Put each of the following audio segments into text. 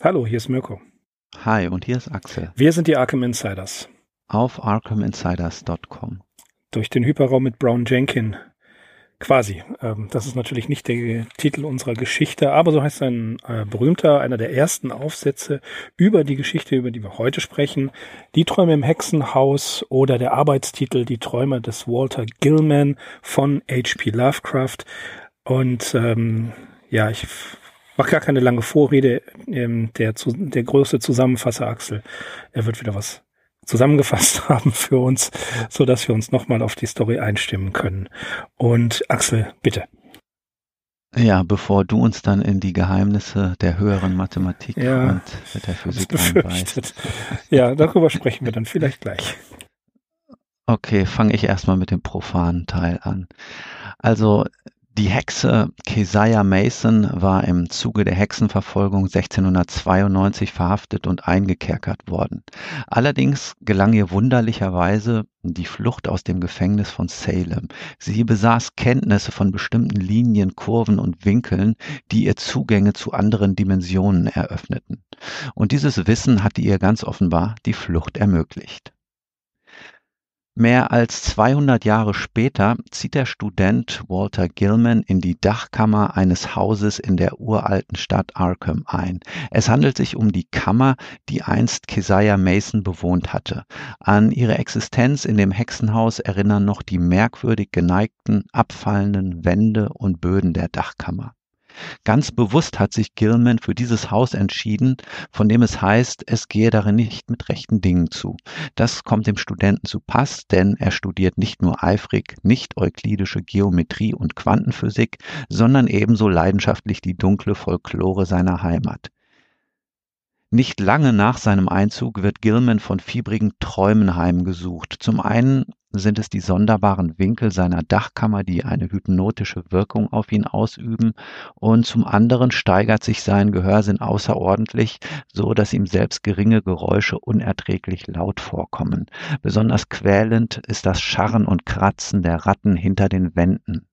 Hallo, hier ist Mirko. Hi, und hier ist Axel. Wir sind die Arkham Insiders. Auf arkhaminsiders.com. Durch den Hyperraum mit Brown Jenkin. Quasi. Ähm, das ist natürlich nicht der Titel unserer Geschichte, aber so heißt ein äh, berühmter, einer der ersten Aufsätze über die Geschichte, über die wir heute sprechen. Die Träume im Hexenhaus oder der Arbeitstitel Die Träume des Walter Gilman von H.P. Lovecraft. Und ähm, ja, ich Mach gar keine lange Vorrede. Ähm, der, der größte Zusammenfasser Axel, er wird wieder was zusammengefasst haben für uns, so dass wir uns nochmal auf die Story einstimmen können. Und Axel, bitte. Ja, bevor du uns dann in die Geheimnisse der höheren Mathematik ja, und der Physik einweist. Ja, darüber sprechen wir dann vielleicht gleich. Okay, fange ich erstmal mit dem profanen Teil an. Also die Hexe Keziah Mason war im Zuge der Hexenverfolgung 1692 verhaftet und eingekerkert worden. Allerdings gelang ihr wunderlicherweise die Flucht aus dem Gefängnis von Salem. Sie besaß Kenntnisse von bestimmten Linien, Kurven und Winkeln, die ihr Zugänge zu anderen Dimensionen eröffneten. Und dieses Wissen hatte ihr ganz offenbar die Flucht ermöglicht. Mehr als 200 Jahre später zieht der Student Walter Gilman in die Dachkammer eines Hauses in der uralten Stadt Arkham ein. Es handelt sich um die Kammer, die einst Keziah Mason bewohnt hatte. An ihre Existenz in dem Hexenhaus erinnern noch die merkwürdig geneigten, abfallenden Wände und Böden der Dachkammer. Ganz bewusst hat sich Gilman für dieses Haus entschieden, von dem es heißt, es gehe darin nicht mit rechten Dingen zu. Das kommt dem Studenten zu Pass, denn er studiert nicht nur eifrig nicht-euklidische Geometrie und Quantenphysik, sondern ebenso leidenschaftlich die dunkle Folklore seiner Heimat. Nicht lange nach seinem Einzug wird Gilman von fiebrigen Träumen heimgesucht. Zum einen sind es die sonderbaren Winkel seiner Dachkammer, die eine hypnotische Wirkung auf ihn ausüben, und zum anderen steigert sich sein Gehörsinn außerordentlich, so dass ihm selbst geringe Geräusche unerträglich laut vorkommen. Besonders quälend ist das Scharren und Kratzen der Ratten hinter den Wänden.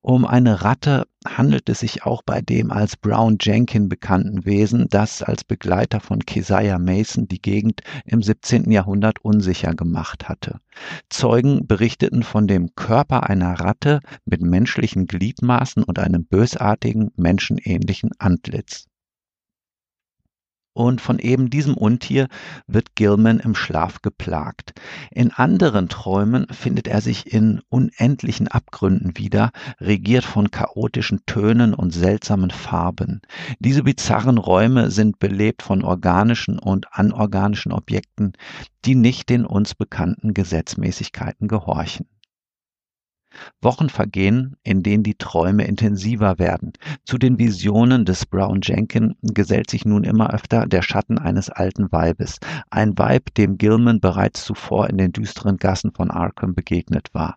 Um eine Ratte handelt es sich auch bei dem als Brown Jenkin bekannten Wesen, das als Begleiter von Keziah Mason die Gegend im 17. Jahrhundert unsicher gemacht hatte. Zeugen berichteten von dem Körper einer Ratte mit menschlichen Gliedmaßen und einem bösartigen, menschenähnlichen Antlitz und von eben diesem Untier wird Gilman im Schlaf geplagt. In anderen Träumen findet er sich in unendlichen Abgründen wieder, regiert von chaotischen Tönen und seltsamen Farben. Diese bizarren Räume sind belebt von organischen und anorganischen Objekten, die nicht den uns bekannten Gesetzmäßigkeiten gehorchen. Wochen vergehen, in denen die Träume intensiver werden. Zu den Visionen des Brown Jenkin gesellt sich nun immer öfter der Schatten eines alten Weibes. Ein Weib, dem Gilman bereits zuvor in den düsteren Gassen von Arkham begegnet war.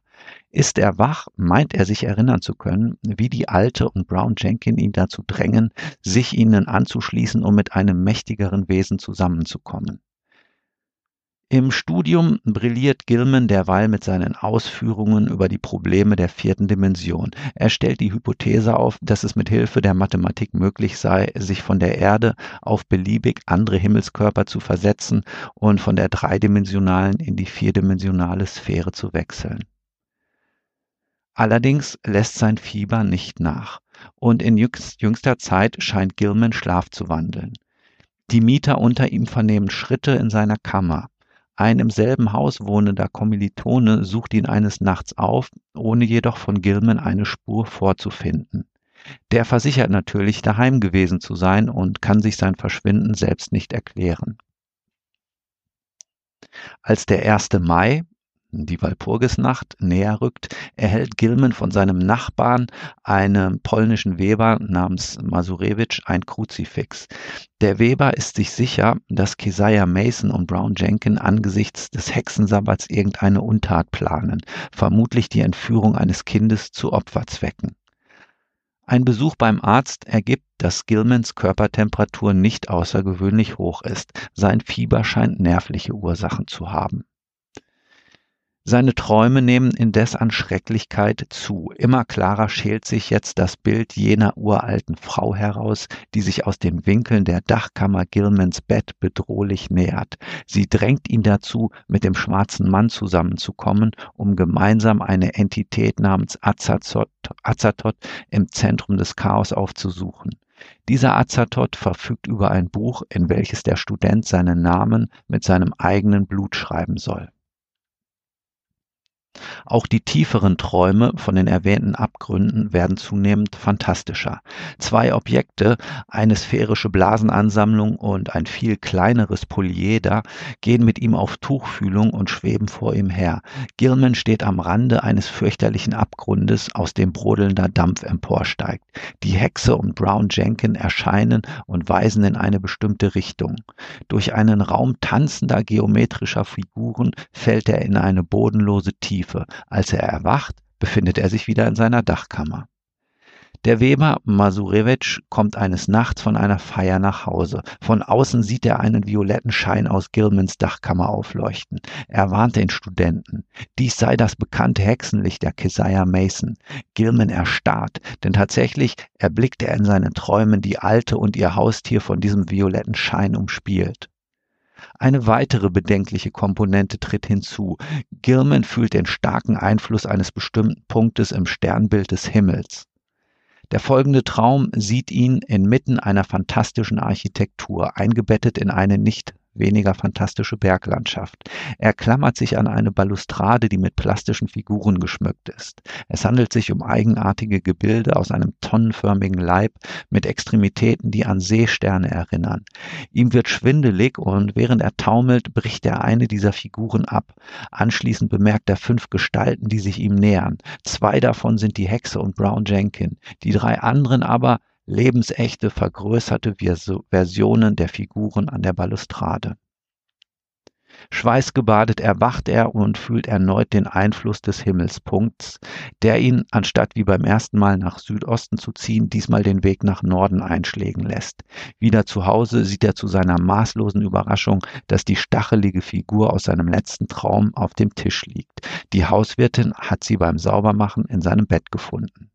Ist er wach, meint er sich erinnern zu können, wie die Alte und Brown Jenkin ihn dazu drängen, sich ihnen anzuschließen, um mit einem mächtigeren Wesen zusammenzukommen. Im Studium brilliert Gilman derweil mit seinen Ausführungen über die Probleme der vierten Dimension. Er stellt die Hypothese auf, dass es mit Hilfe der Mathematik möglich sei, sich von der Erde auf beliebig andere Himmelskörper zu versetzen und von der dreidimensionalen in die vierdimensionale Sphäre zu wechseln. Allerdings lässt sein Fieber nicht nach und in jüngster Zeit scheint Gilman Schlaf zu wandeln. Die Mieter unter ihm vernehmen Schritte in seiner Kammer. Ein im selben Haus wohnender Kommilitone sucht ihn eines Nachts auf, ohne jedoch von Gilman eine Spur vorzufinden. Der versichert natürlich, daheim gewesen zu sein und kann sich sein Verschwinden selbst nicht erklären. Als der 1. Mai, die Walpurgisnacht näher rückt, erhält Gilman von seinem Nachbarn, einem polnischen Weber namens Masurewitsch, ein Kruzifix. Der Weber ist sich sicher, dass Keziah Mason und Brown Jenkin angesichts des Hexensabbats irgendeine Untat planen, vermutlich die Entführung eines Kindes zu Opferzwecken. Ein Besuch beim Arzt ergibt, dass Gilmans Körpertemperatur nicht außergewöhnlich hoch ist. Sein Fieber scheint nervliche Ursachen zu haben. Seine Träume nehmen indes an Schrecklichkeit zu. Immer klarer schält sich jetzt das Bild jener uralten Frau heraus, die sich aus den Winkeln der Dachkammer Gilmans Bett bedrohlich nähert. Sie drängt ihn dazu, mit dem schwarzen Mann zusammenzukommen, um gemeinsam eine Entität namens Azathoth, Azathoth im Zentrum des Chaos aufzusuchen. Dieser Azathoth verfügt über ein Buch, in welches der Student seinen Namen mit seinem eigenen Blut schreiben soll. Auch die tieferen Träume von den erwähnten Abgründen werden zunehmend phantastischer. Zwei Objekte, eine sphärische Blasenansammlung und ein viel kleineres Polyeder, gehen mit ihm auf Tuchfühlung und schweben vor ihm her. Gilman steht am Rande eines fürchterlichen Abgrundes, aus dem brodelnder Dampf emporsteigt. Die Hexe und Brown Jenkin erscheinen und weisen in eine bestimmte Richtung. Durch einen Raum tanzender geometrischer Figuren fällt er in eine bodenlose Tiefe. Als er erwacht, befindet er sich wieder in seiner Dachkammer. Der Weber Masurewitsch kommt eines Nachts von einer Feier nach Hause. Von außen sieht er einen violetten Schein aus Gilmans Dachkammer aufleuchten. Er warnt den Studenten. Dies sei das bekannte Hexenlicht der Keziah Mason. Gilman erstarrt, denn tatsächlich erblickt er in seinen Träumen die Alte und ihr Haustier von diesem violetten Schein umspielt. Eine weitere bedenkliche Komponente tritt hinzu. Gilman fühlt den starken Einfluss eines bestimmten Punktes im Sternbild des Himmels. Der folgende Traum sieht ihn inmitten einer fantastischen Architektur, eingebettet in eine nicht weniger fantastische Berglandschaft. Er klammert sich an eine Balustrade, die mit plastischen Figuren geschmückt ist. Es handelt sich um eigenartige Gebilde aus einem tonnenförmigen Leib mit Extremitäten, die an Seesterne erinnern. Ihm wird schwindelig und während er taumelt, bricht er eine dieser Figuren ab. Anschließend bemerkt er fünf Gestalten, die sich ihm nähern. Zwei davon sind die Hexe und Brown Jenkin. Die drei anderen aber lebensechte, vergrößerte Versionen der Figuren an der Balustrade. Schweißgebadet erwacht er und fühlt erneut den Einfluss des Himmelspunkts, der ihn, anstatt wie beim ersten Mal nach Südosten zu ziehen, diesmal den Weg nach Norden einschlägen lässt. Wieder zu Hause sieht er zu seiner maßlosen Überraschung, dass die stachelige Figur aus seinem letzten Traum auf dem Tisch liegt. Die Hauswirtin hat sie beim Saubermachen in seinem Bett gefunden.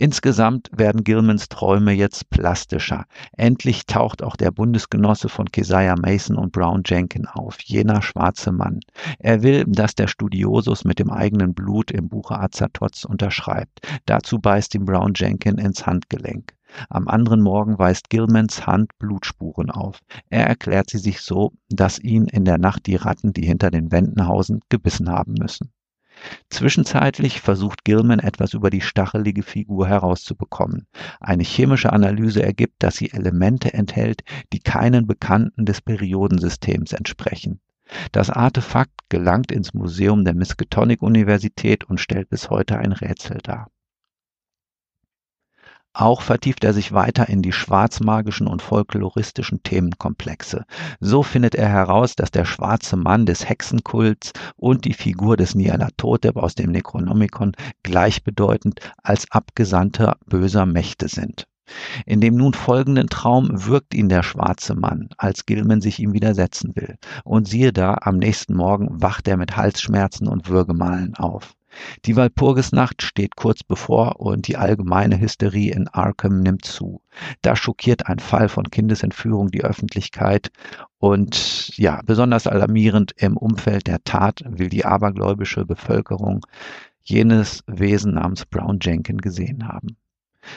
Insgesamt werden Gilmans Träume jetzt plastischer. Endlich taucht auch der Bundesgenosse von Keziah Mason und Brown Jenkin auf, jener schwarze Mann. Er will, dass der Studiosus mit dem eigenen Blut im Buche Azathoths unterschreibt. Dazu beißt ihm Brown Jenkin ins Handgelenk. Am anderen Morgen weist Gilmans Hand Blutspuren auf. Er erklärt sie sich so, dass ihn in der Nacht die Ratten, die hinter den Wänden hausen, gebissen haben müssen. Zwischenzeitlich versucht Gilman etwas über die stachelige Figur herauszubekommen. Eine chemische Analyse ergibt, dass sie Elemente enthält, die keinen Bekannten des Periodensystems entsprechen. Das Artefakt gelangt ins Museum der Miskatonic Universität und stellt bis heute ein Rätsel dar. Auch vertieft er sich weiter in die schwarzmagischen und folkloristischen Themenkomplexe. So findet er heraus, dass der schwarze Mann des Hexenkults und die Figur des Nyarlathotep aus dem Necronomicon gleichbedeutend als Abgesandte böser Mächte sind. In dem nun folgenden Traum wirkt ihn der schwarze Mann, als Gilman sich ihm widersetzen will. Und siehe da, am nächsten Morgen wacht er mit Halsschmerzen und Würgemalen auf. Die Walpurgisnacht steht kurz bevor und die allgemeine Hysterie in Arkham nimmt zu. Da schockiert ein Fall von Kindesentführung die Öffentlichkeit und ja, besonders alarmierend im Umfeld der Tat will die abergläubische Bevölkerung jenes Wesen namens Brown Jenkin gesehen haben.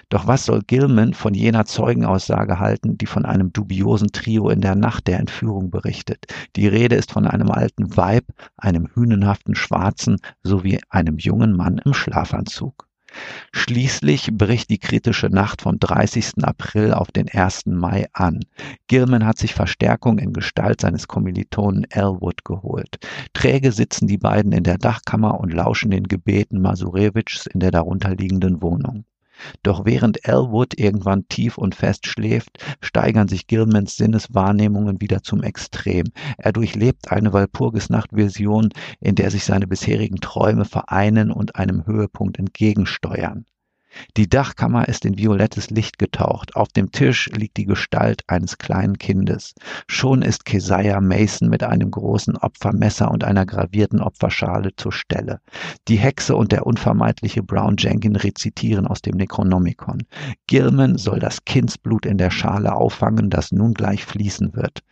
Doch was soll Gilman von jener Zeugenaussage halten, die von einem dubiosen Trio in der Nacht der Entführung berichtet? Die Rede ist von einem alten Weib, einem hünenhaften Schwarzen sowie einem jungen Mann im Schlafanzug. Schließlich bricht die kritische Nacht vom 30. April auf den 1. Mai an. Gilman hat sich Verstärkung in Gestalt seines Kommilitonen Elwood geholt. Träge sitzen die beiden in der Dachkammer und lauschen den Gebeten Masurewitschs in der darunterliegenden Wohnung. Doch während Elwood irgendwann tief und fest schläft, steigern sich Gilmans Sinneswahrnehmungen wieder zum Extrem. Er durchlebt eine Walpurgisnacht-Vision, in der sich seine bisherigen Träume vereinen und einem Höhepunkt entgegensteuern. Die Dachkammer ist in violettes Licht getaucht. Auf dem Tisch liegt die Gestalt eines kleinen Kindes. Schon ist Keziah Mason mit einem großen Opfermesser und einer gravierten Opferschale zur Stelle. Die Hexe und der unvermeidliche Brown Jenkin rezitieren aus dem Necronomicon. Gilman soll das Kindsblut in der Schale auffangen, das nun gleich fließen wird.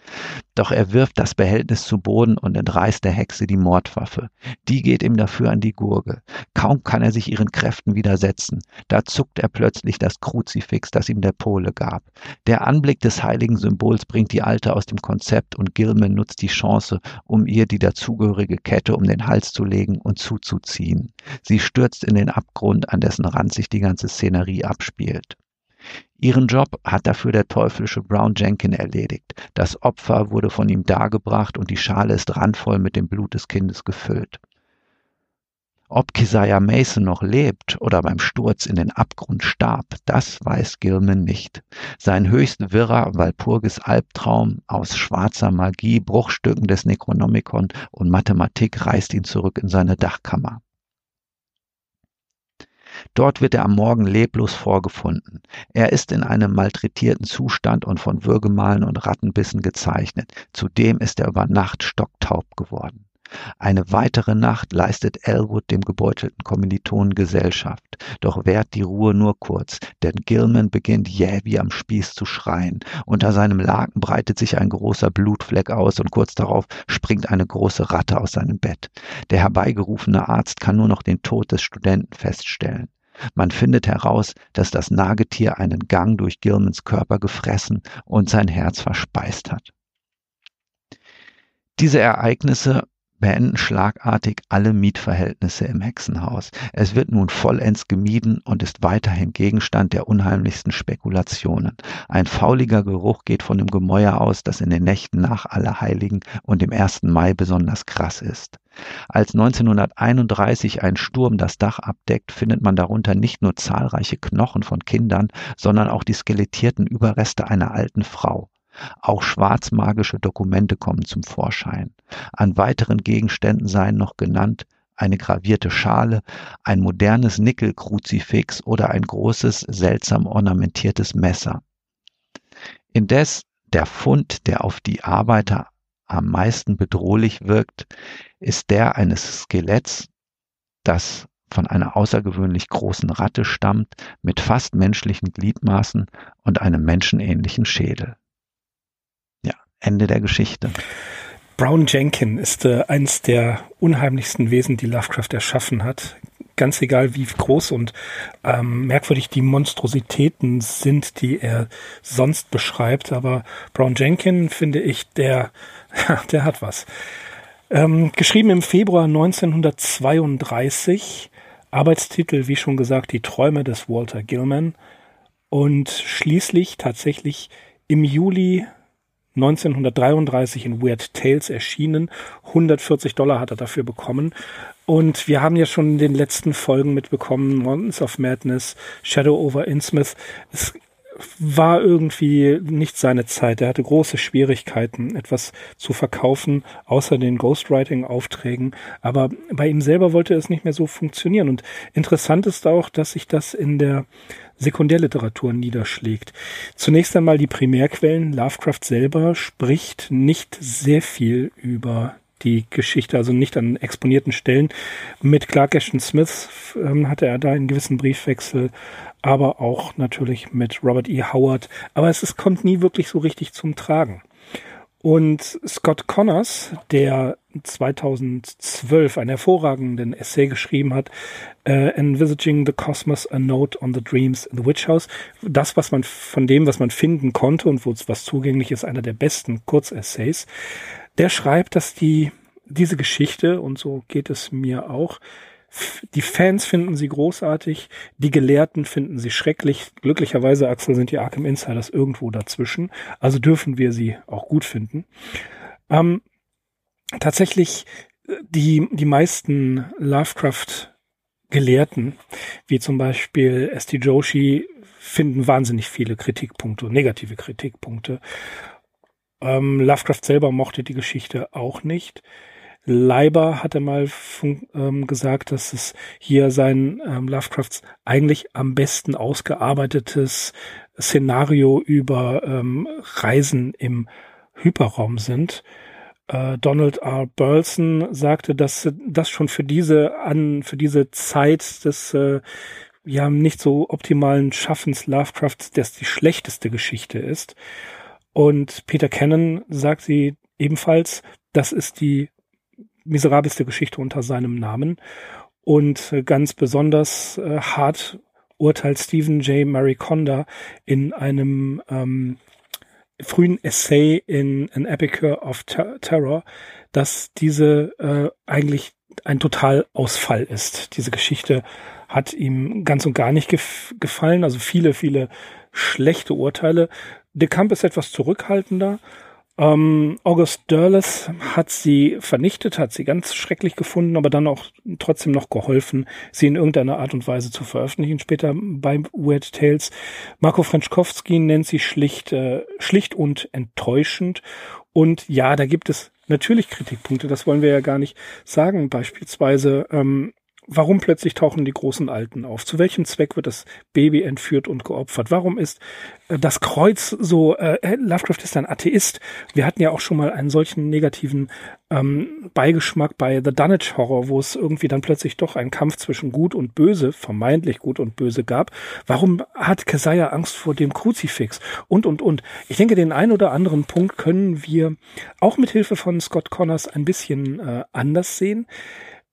Doch er wirft das Behältnis zu Boden und entreißt der Hexe die Mordwaffe. Die geht ihm dafür an die Gurgel. Kaum kann er sich ihren Kräften widersetzen. Da zuckt er plötzlich das Kruzifix, das ihm der Pole gab. Der Anblick des heiligen Symbols bringt die Alte aus dem Konzept und Gilman nutzt die Chance, um ihr die dazugehörige Kette um den Hals zu legen und zuzuziehen. Sie stürzt in den Abgrund, an dessen Rand sich die ganze Szenerie abspielt. Ihren Job hat dafür der teuflische Brown Jenkin erledigt. Das Opfer wurde von ihm dargebracht und die Schale ist randvoll mit dem Blut des Kindes gefüllt. Ob Keziah Mason noch lebt oder beim Sturz in den Abgrund starb, das weiß Gilman nicht. Sein höchst wirrer Walpurgis Albtraum aus schwarzer Magie, Bruchstücken des Necronomicon und Mathematik reißt ihn zurück in seine Dachkammer. Dort wird er am Morgen leblos vorgefunden. Er ist in einem malträtierten Zustand und von Würgemalen und Rattenbissen gezeichnet. Zudem ist er über Nacht stocktaub geworden. Eine weitere Nacht leistet Elwood dem gebeutelten Kommilitonen Gesellschaft. Doch währt die Ruhe nur kurz, denn Gilman beginnt jäh wie am Spieß zu schreien. Unter seinem Laken breitet sich ein großer Blutfleck aus und kurz darauf springt eine große Ratte aus seinem Bett. Der herbeigerufene Arzt kann nur noch den Tod des Studenten feststellen. Man findet heraus, dass das Nagetier einen Gang durch Gilmans Körper gefressen und sein Herz verspeist hat. Diese Ereignisse beenden schlagartig alle Mietverhältnisse im Hexenhaus. Es wird nun vollends gemieden und ist weiterhin Gegenstand der unheimlichsten Spekulationen. Ein fauliger Geruch geht von dem Gemäuer aus, das in den Nächten nach Allerheiligen und dem 1. Mai besonders krass ist. Als 1931 ein Sturm das Dach abdeckt, findet man darunter nicht nur zahlreiche Knochen von Kindern, sondern auch die skelettierten Überreste einer alten Frau. Auch schwarzmagische Dokumente kommen zum Vorschein. An weiteren Gegenständen seien noch genannt eine gravierte Schale, ein modernes Nickelkruzifix oder ein großes, seltsam ornamentiertes Messer. Indes der Fund, der auf die Arbeiter am meisten bedrohlich wirkt, ist der eines Skeletts, das von einer außergewöhnlich großen Ratte stammt, mit fast menschlichen Gliedmaßen und einem menschenähnlichen Schädel. Ende der Geschichte. Brown Jenkin ist äh, eines der unheimlichsten Wesen, die Lovecraft erschaffen hat. Ganz egal, wie groß und ähm, merkwürdig die Monstrositäten sind, die er sonst beschreibt. Aber Brown Jenkin, finde ich, der, der hat was. Ähm, geschrieben im Februar 1932. Arbeitstitel, wie schon gesagt, Die Träume des Walter Gilman. Und schließlich tatsächlich im Juli 1933 in Weird Tales erschienen. 140 Dollar hat er dafür bekommen. Und wir haben ja schon in den letzten Folgen mitbekommen, Mountains of Madness, Shadow over Innsmouth. Es war irgendwie nicht seine Zeit. Er hatte große Schwierigkeiten, etwas zu verkaufen, außer den Ghostwriting-Aufträgen. Aber bei ihm selber wollte es nicht mehr so funktionieren. Und interessant ist auch, dass sich das in der Sekundärliteratur niederschlägt. Zunächst einmal die Primärquellen. Lovecraft selber spricht nicht sehr viel über die Geschichte, also nicht an exponierten Stellen. Mit Clark Ashton Smith ähm, hatte er da einen gewissen Briefwechsel, aber auch natürlich mit Robert E. Howard. Aber es, es kommt nie wirklich so richtig zum Tragen. Und Scott Connors, der 2012 einen hervorragenden Essay geschrieben hat, uh, Envisaging the Cosmos, a Note on the Dreams in the Witch House. Das, was man von dem, was man finden konnte und wo was zugänglich ist, einer der besten Kurzessays. Der schreibt, dass die, diese Geschichte, und so geht es mir auch, die Fans finden sie großartig, die Gelehrten finden sie schrecklich. Glücklicherweise, Axel, sind die Arkham Insiders irgendwo dazwischen. Also dürfen wir sie auch gut finden. Ähm, tatsächlich, äh, die, die meisten Lovecraft-Gelehrten, wie zum Beispiel S.T. Joshi, finden wahnsinnig viele Kritikpunkte, negative Kritikpunkte. Ähm, Lovecraft selber mochte die Geschichte auch nicht. Leiber hatte mal ähm, gesagt, dass es hier sein ähm, Lovecrafts eigentlich am besten ausgearbeitetes Szenario über ähm, Reisen im Hyperraum sind. Äh, Donald R. Burleson sagte, dass das schon für diese an für diese Zeit des äh, ja nicht so optimalen Schaffens Lovecrafts das die schlechteste Geschichte ist. Und Peter Cannon sagt sie ebenfalls, das ist die miserabelste Geschichte unter seinem Namen. Und äh, ganz besonders äh, hart urteilt Stephen J. Mariconda in einem ähm, frühen Essay in An Epicure of Ter Terror, dass diese äh, eigentlich ein Totalausfall ist. Diese Geschichte hat ihm ganz und gar nicht gef gefallen. Also viele, viele schlechte Urteile. De Camp ist etwas zurückhaltender ähm, August Derleth hat sie vernichtet, hat sie ganz schrecklich gefunden, aber dann auch trotzdem noch geholfen, sie in irgendeiner Art und Weise zu veröffentlichen. Später bei Weird Tales. Marco Frenschkowski nennt sie schlicht, äh, schlicht und enttäuschend. Und ja, da gibt es natürlich Kritikpunkte, das wollen wir ja gar nicht sagen. Beispielsweise ähm, Warum plötzlich tauchen die großen Alten auf? Zu welchem Zweck wird das Baby entführt und geopfert? Warum ist äh, das Kreuz so, äh, äh, Lovecraft ist ein Atheist. Wir hatten ja auch schon mal einen solchen negativen ähm, Beigeschmack bei The Dunwich Horror, wo es irgendwie dann plötzlich doch einen Kampf zwischen Gut und Böse, vermeintlich Gut und Böse gab. Warum hat Keziah Angst vor dem Kruzifix? Und, und, und. Ich denke, den einen oder anderen Punkt können wir auch mit Hilfe von Scott Connors ein bisschen äh, anders sehen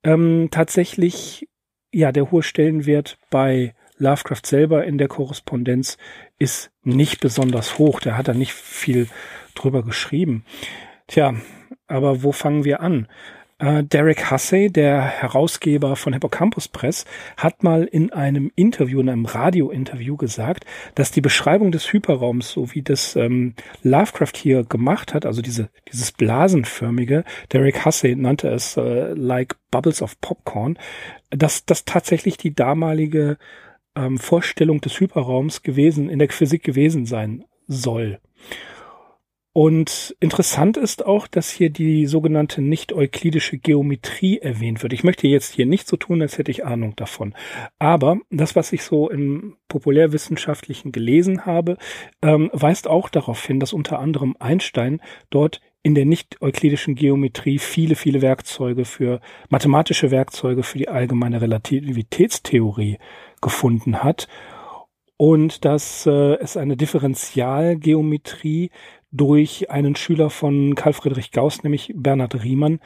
ähm, tatsächlich ja der hohe Stellenwert bei Lovecraft selber in der Korrespondenz ist nicht besonders hoch. Der hat da nicht viel drüber geschrieben. Tja, aber wo fangen wir an? Äh, Derek Hussey, der Herausgeber von Hippocampus Press, hat mal in einem Interview, in einem Radiointerview gesagt, dass die Beschreibung des Hyperraums, so wie das ähm, Lovecraft hier gemacht hat, also diese, dieses blasenförmige, Derek Hussey nannte es äh, like bubbles of popcorn, dass das tatsächlich die damalige ähm, Vorstellung des Hyperraums gewesen, in der Physik gewesen sein soll. Und interessant ist auch, dass hier die sogenannte nicht-euklidische Geometrie erwähnt wird. Ich möchte jetzt hier nicht so tun, als hätte ich Ahnung davon. Aber das, was ich so im populärwissenschaftlichen gelesen habe, ähm, weist auch darauf hin, dass unter anderem Einstein dort in der nicht-euklidischen Geometrie viele, viele Werkzeuge für mathematische Werkzeuge für die allgemeine Relativitätstheorie gefunden hat und dass äh, es eine Differentialgeometrie durch einen Schüler von Karl Friedrich Gauss, nämlich Bernhard Riemann,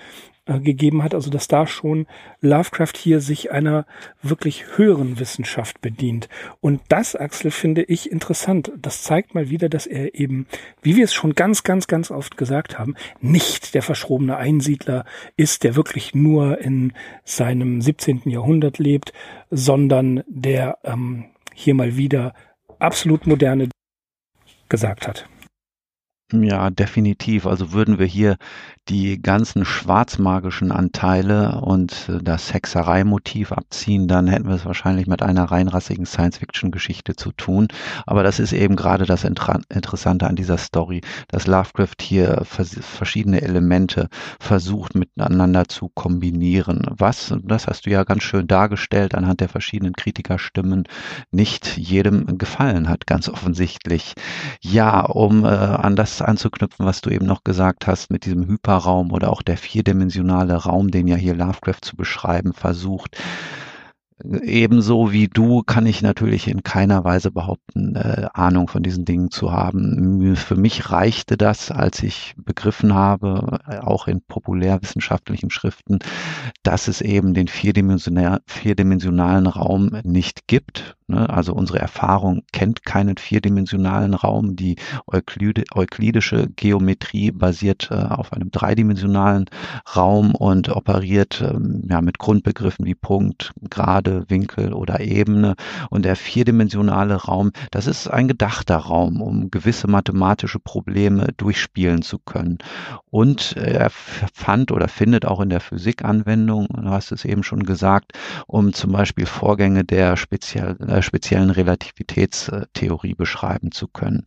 äh, gegeben hat. Also dass da schon Lovecraft hier sich einer wirklich höheren Wissenschaft bedient. Und das, Axel, finde ich interessant. Das zeigt mal wieder, dass er eben, wie wir es schon ganz, ganz, ganz oft gesagt haben, nicht der verschrobene Einsiedler ist, der wirklich nur in seinem 17. Jahrhundert lebt, sondern der ähm, hier mal wieder absolut moderne gesagt hat. Ja, definitiv. Also würden wir hier die ganzen schwarzmagischen Anteile und äh, das Hexereimotiv abziehen, dann hätten wir es wahrscheinlich mit einer reinrassigen Science-Fiction-Geschichte zu tun. Aber das ist eben gerade das Interessante an dieser Story, dass Lovecraft hier verschiedene Elemente versucht miteinander zu kombinieren. Was, das hast du ja ganz schön dargestellt anhand der verschiedenen Kritikerstimmen, nicht jedem gefallen hat, ganz offensichtlich. Ja, um äh, an das anzuknüpfen, was du eben noch gesagt hast mit diesem Hyperraum oder auch der vierdimensionale Raum, den ja hier Lovecraft zu beschreiben versucht. Ebenso wie du kann ich natürlich in keiner Weise behaupten, äh, Ahnung von diesen Dingen zu haben. Für mich reichte das, als ich begriffen habe, äh, auch in populärwissenschaftlichen Schriften, dass es eben den vierdimensionalen Raum nicht gibt. Ne? Also unsere Erfahrung kennt keinen vierdimensionalen Raum. Die euklidische Geometrie basiert äh, auf einem dreidimensionalen Raum und operiert ähm, ja, mit Grundbegriffen wie Punkt, Gerade, Winkel oder Ebene. Und der vierdimensionale Raum, das ist ein gedachter Raum, um gewisse mathematische Probleme durchspielen zu können. Und er fand oder findet auch in der Physik Anwendung, du hast es eben schon gesagt, um zum Beispiel Vorgänge der speziell, äh, speziellen Relativitätstheorie beschreiben zu können.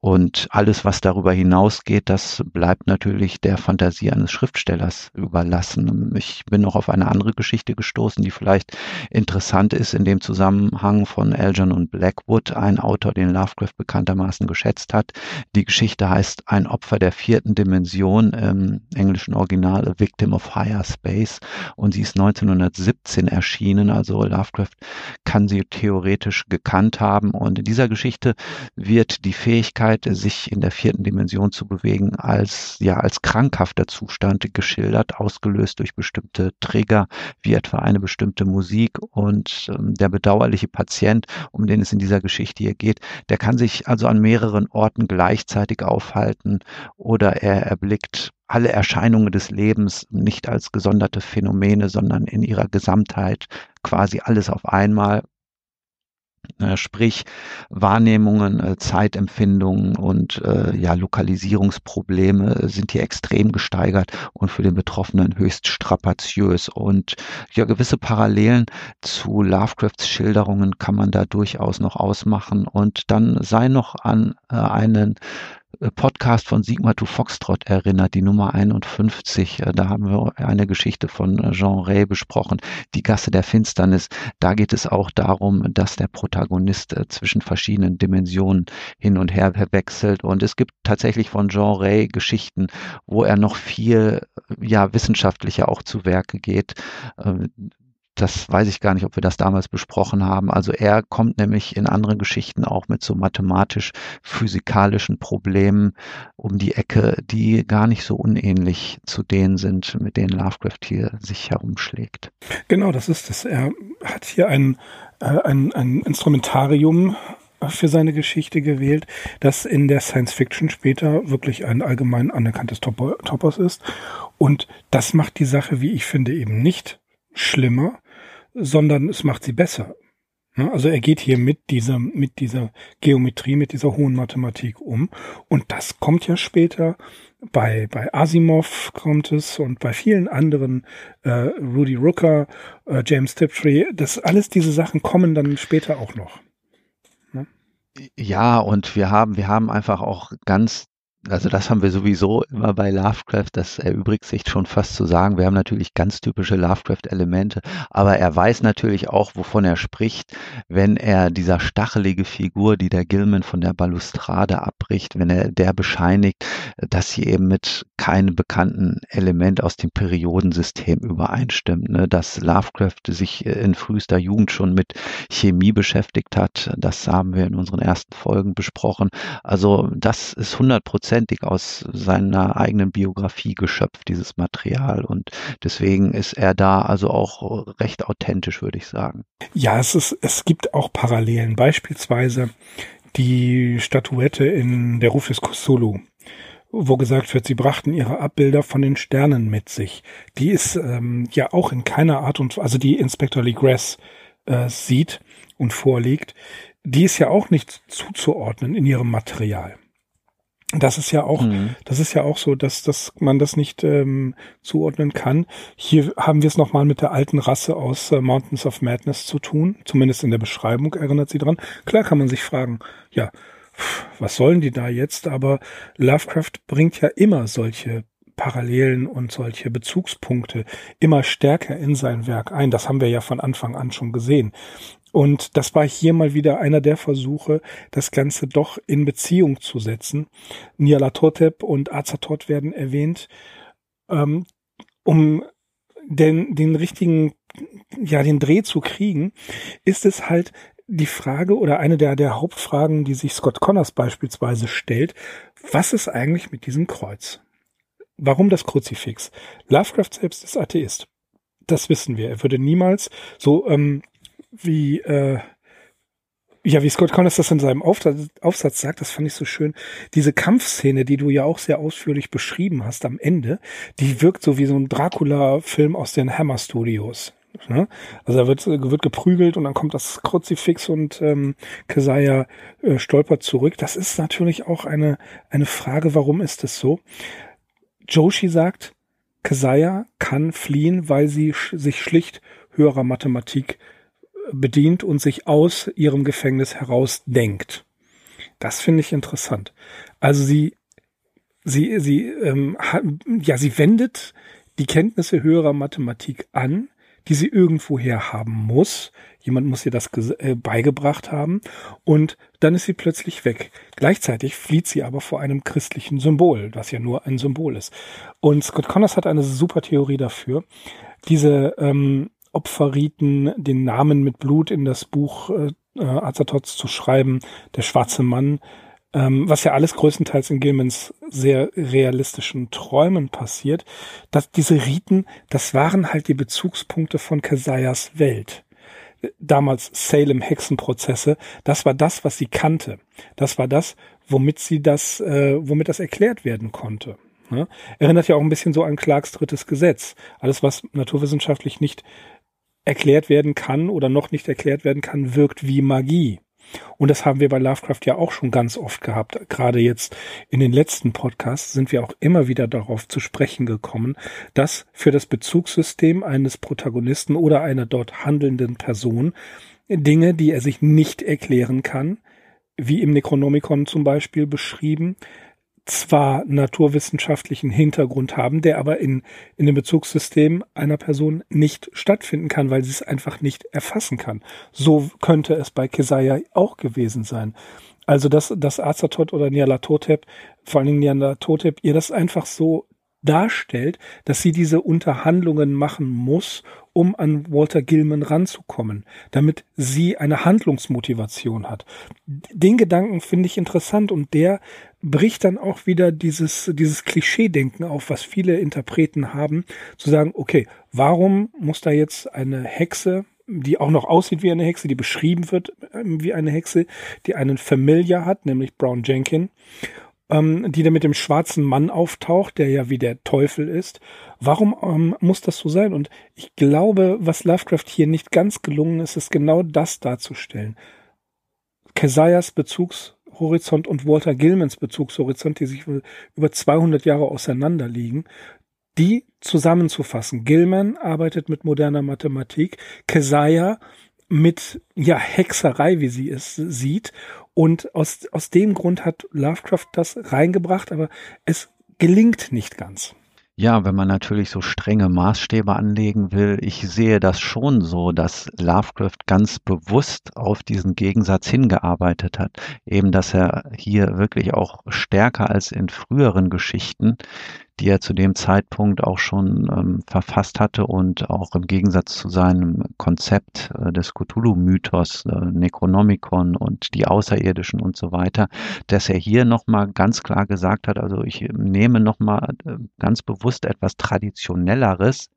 Und alles, was darüber hinausgeht, das bleibt natürlich der Fantasie eines Schriftstellers überlassen. Ich bin noch auf eine andere Geschichte gestoßen, die vielleicht interessant ist in dem Zusammenhang von Elgin Blackwood, ein Autor, den Lovecraft bekanntermaßen geschätzt hat. Die Geschichte heißt Ein Opfer der vierten Dimension im englischen Original A Victim of Higher Space und sie ist 1917 erschienen. Also Lovecraft kann sie theoretisch gekannt haben und in dieser Geschichte wird die Fähigkeit Möglichkeit, sich in der vierten Dimension zu bewegen, als ja als krankhafter Zustand geschildert, ausgelöst durch bestimmte Trigger, wie etwa eine bestimmte Musik. Und ähm, der bedauerliche Patient, um den es in dieser Geschichte hier geht, der kann sich also an mehreren Orten gleichzeitig aufhalten oder er erblickt alle Erscheinungen des Lebens nicht als gesonderte Phänomene, sondern in ihrer Gesamtheit quasi alles auf einmal sprich Wahrnehmungen, äh, Zeitempfindungen und äh, ja, Lokalisierungsprobleme sind hier extrem gesteigert und für den Betroffenen höchst strapaziös. Und ja, gewisse Parallelen zu Lovecrafts Schilderungen kann man da durchaus noch ausmachen. Und dann sei noch an äh, einen äh, Podcast von Sigmar to Foxtrot erinnert, die Nummer 51. Äh, da haben wir eine Geschichte von äh, Jean Ray besprochen, die Gasse der Finsternis. Da geht es auch darum, dass der Protagonist zwischen verschiedenen Dimensionen hin und her wechselt. Und es gibt tatsächlich von Jean Ray Geschichten, wo er noch viel ja, wissenschaftlicher auch zu Werke geht das weiß ich gar nicht, ob wir das damals besprochen haben. Also er kommt nämlich in anderen Geschichten auch mit so mathematisch-physikalischen Problemen um die Ecke, die gar nicht so unähnlich zu denen sind, mit denen Lovecraft hier sich herumschlägt. Genau, das ist es. Er hat hier ein, äh, ein, ein Instrumentarium für seine Geschichte gewählt, das in der Science Fiction später wirklich ein allgemein anerkanntes Topos ist. Und das macht die Sache, wie ich finde, eben nicht schlimmer, sondern es macht sie besser. Also er geht hier mit dieser, mit dieser Geometrie, mit dieser hohen Mathematik um. Und das kommt ja später bei, bei Asimov kommt es und bei vielen anderen, äh, Rudy Rooker, äh, James Tiptree, das alles diese Sachen kommen dann später auch noch. Ja, und wir haben, wir haben einfach auch ganz also das haben wir sowieso immer bei Lovecraft, das erübrigt sich schon fast zu sagen. Wir haben natürlich ganz typische Lovecraft-Elemente, aber er weiß natürlich auch, wovon er spricht, wenn er dieser stachelige Figur, die der Gilman von der Balustrade abbricht, wenn er der bescheinigt, dass sie eben mit keinem bekannten Element aus dem Periodensystem übereinstimmt, ne? dass Lovecraft sich in frühester Jugend schon mit Chemie beschäftigt hat, das haben wir in unseren ersten Folgen besprochen. Also das ist 100 hundertprozentig aus seiner eigenen Biografie geschöpft, dieses Material. Und deswegen ist er da also auch recht authentisch, würde ich sagen. Ja, es ist, es gibt auch Parallelen. Beispielsweise die Statuette in Der Ruf des Cthulhu wo gesagt wird, sie brachten ihre Abbilder von den Sternen mit sich. Die ist ähm, ja auch in keiner Art und also die Inspector Lee Grass äh, sieht und vorliegt, die ist ja auch nicht zuzuordnen in ihrem Material. Das ist ja auch, mhm. das ist ja auch so, dass, dass man das nicht ähm, zuordnen kann. Hier haben wir es nochmal mit der alten Rasse aus äh, Mountains of Madness zu tun. Zumindest in der Beschreibung erinnert sie dran. Klar kann man sich fragen, ja, was sollen die da jetzt? Aber Lovecraft bringt ja immer solche Parallelen und solche Bezugspunkte immer stärker in sein Werk ein. Das haben wir ja von Anfang an schon gesehen. Und das war hier mal wieder einer der Versuche, das Ganze doch in Beziehung zu setzen. Nyarlathotep und Azathoth werden erwähnt, ähm, um den, den richtigen, ja, den Dreh zu kriegen, ist es halt die Frage oder eine der, der Hauptfragen, die sich Scott Connors beispielsweise stellt, was ist eigentlich mit diesem Kreuz? Warum das Kruzifix? Lovecraft selbst ist Atheist. Das wissen wir. Er würde niemals so ähm, wie, äh, ja, wie Scott Connors das in seinem Aufsatz, sagt, das fand ich so schön. Diese Kampfszene, die du ja auch sehr ausführlich beschrieben hast am Ende, die wirkt so wie so ein Dracula-Film aus den Hammer Studios. Ne? Also da wird, wird geprügelt und dann kommt das Kruzifix und ähm, Kesaja äh, stolpert zurück. Das ist natürlich auch eine, eine Frage, warum ist es so? Joshi sagt, Kesaja kann fliehen, weil sie sch sich schlicht höherer Mathematik bedient und sich aus ihrem Gefängnis heraus denkt. Das finde ich interessant. Also sie, sie, sie, ähm, ja, sie wendet die Kenntnisse höherer Mathematik an, die sie irgendwoher haben muss. Jemand muss ihr das äh, beigebracht haben und dann ist sie plötzlich weg. Gleichzeitig flieht sie aber vor einem christlichen Symbol, was ja nur ein Symbol ist. Und Scott Connors hat eine super Theorie dafür. Diese ähm, Opferriten, den Namen mit Blut in das Buch äh, äh Azathoth zu schreiben, der schwarze Mann, ähm, was ja alles größtenteils in Gilmans sehr realistischen Träumen passiert, dass diese Riten, das waren halt die Bezugspunkte von Kesayas Welt. Damals Salem Hexenprozesse, das war das, was sie kannte. Das war das, womit sie das, äh, womit das erklärt werden konnte. Ne? Erinnert ja auch ein bisschen so an Clarks drittes Gesetz. Alles, was naturwissenschaftlich nicht erklärt werden kann oder noch nicht erklärt werden kann, wirkt wie Magie. Und das haben wir bei Lovecraft ja auch schon ganz oft gehabt. Gerade jetzt in den letzten Podcasts sind wir auch immer wieder darauf zu sprechen gekommen, dass für das Bezugssystem eines Protagonisten oder einer dort handelnden Person Dinge, die er sich nicht erklären kann, wie im Necronomicon zum Beispiel beschrieben, zwar naturwissenschaftlichen Hintergrund haben, der aber in, in dem Bezugssystem einer Person nicht stattfinden kann, weil sie es einfach nicht erfassen kann. So könnte es bei Kesaya auch gewesen sein. Also dass, dass Azathoth oder Nyarlathotep, vor allen Dingen Nyarlathotep, ihr das einfach so darstellt, dass sie diese Unterhandlungen machen muss, um an Walter Gilman ranzukommen, damit sie eine Handlungsmotivation hat. Den Gedanken finde ich interessant und der bricht dann auch wieder dieses, dieses Klischee-Denken auf, was viele Interpreten haben, zu sagen, okay, warum muss da jetzt eine Hexe die auch noch aussieht wie eine Hexe, die beschrieben wird ähm, wie eine Hexe, die einen Familiar hat, nämlich Brown Jenkin ähm, die da mit dem schwarzen Mann auftaucht, der ja wie der Teufel ist. Warum ähm, muss das so sein? Und ich glaube, was Lovecraft hier nicht ganz gelungen ist, ist genau das darzustellen. Kesayas Bezugshorizont und Walter Gilmans Bezugshorizont, die sich über 200 Jahre auseinander liegen, die zusammenzufassen. Gilman arbeitet mit moderner Mathematik, Kesaya mit ja Hexerei, wie sie es sieht und aus, aus dem Grund hat Lovecraft das reingebracht, aber es gelingt nicht ganz. Ja, wenn man natürlich so strenge Maßstäbe anlegen will, ich sehe das schon so, dass Lovecraft ganz bewusst auf diesen Gegensatz hingearbeitet hat. Eben, dass er hier wirklich auch stärker als in früheren Geschichten die er zu dem Zeitpunkt auch schon ähm, verfasst hatte und auch im Gegensatz zu seinem Konzept äh, des Cthulhu-Mythos, äh, Necronomicon und die Außerirdischen und so weiter, dass er hier nochmal ganz klar gesagt hat, also ich nehme nochmal äh, ganz bewusst etwas Traditionelleres,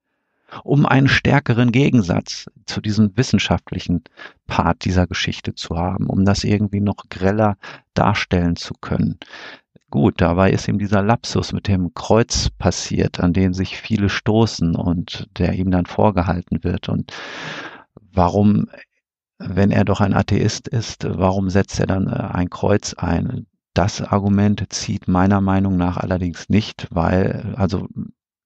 um einen stärkeren Gegensatz zu diesem wissenschaftlichen Part dieser Geschichte zu haben, um das irgendwie noch greller darstellen zu können. Gut, dabei ist ihm dieser Lapsus mit dem Kreuz passiert, an dem sich viele stoßen und der ihm dann vorgehalten wird. Und warum, wenn er doch ein Atheist ist, warum setzt er dann äh, ein Kreuz ein? Das Argument zieht meiner Meinung nach allerdings nicht, weil, also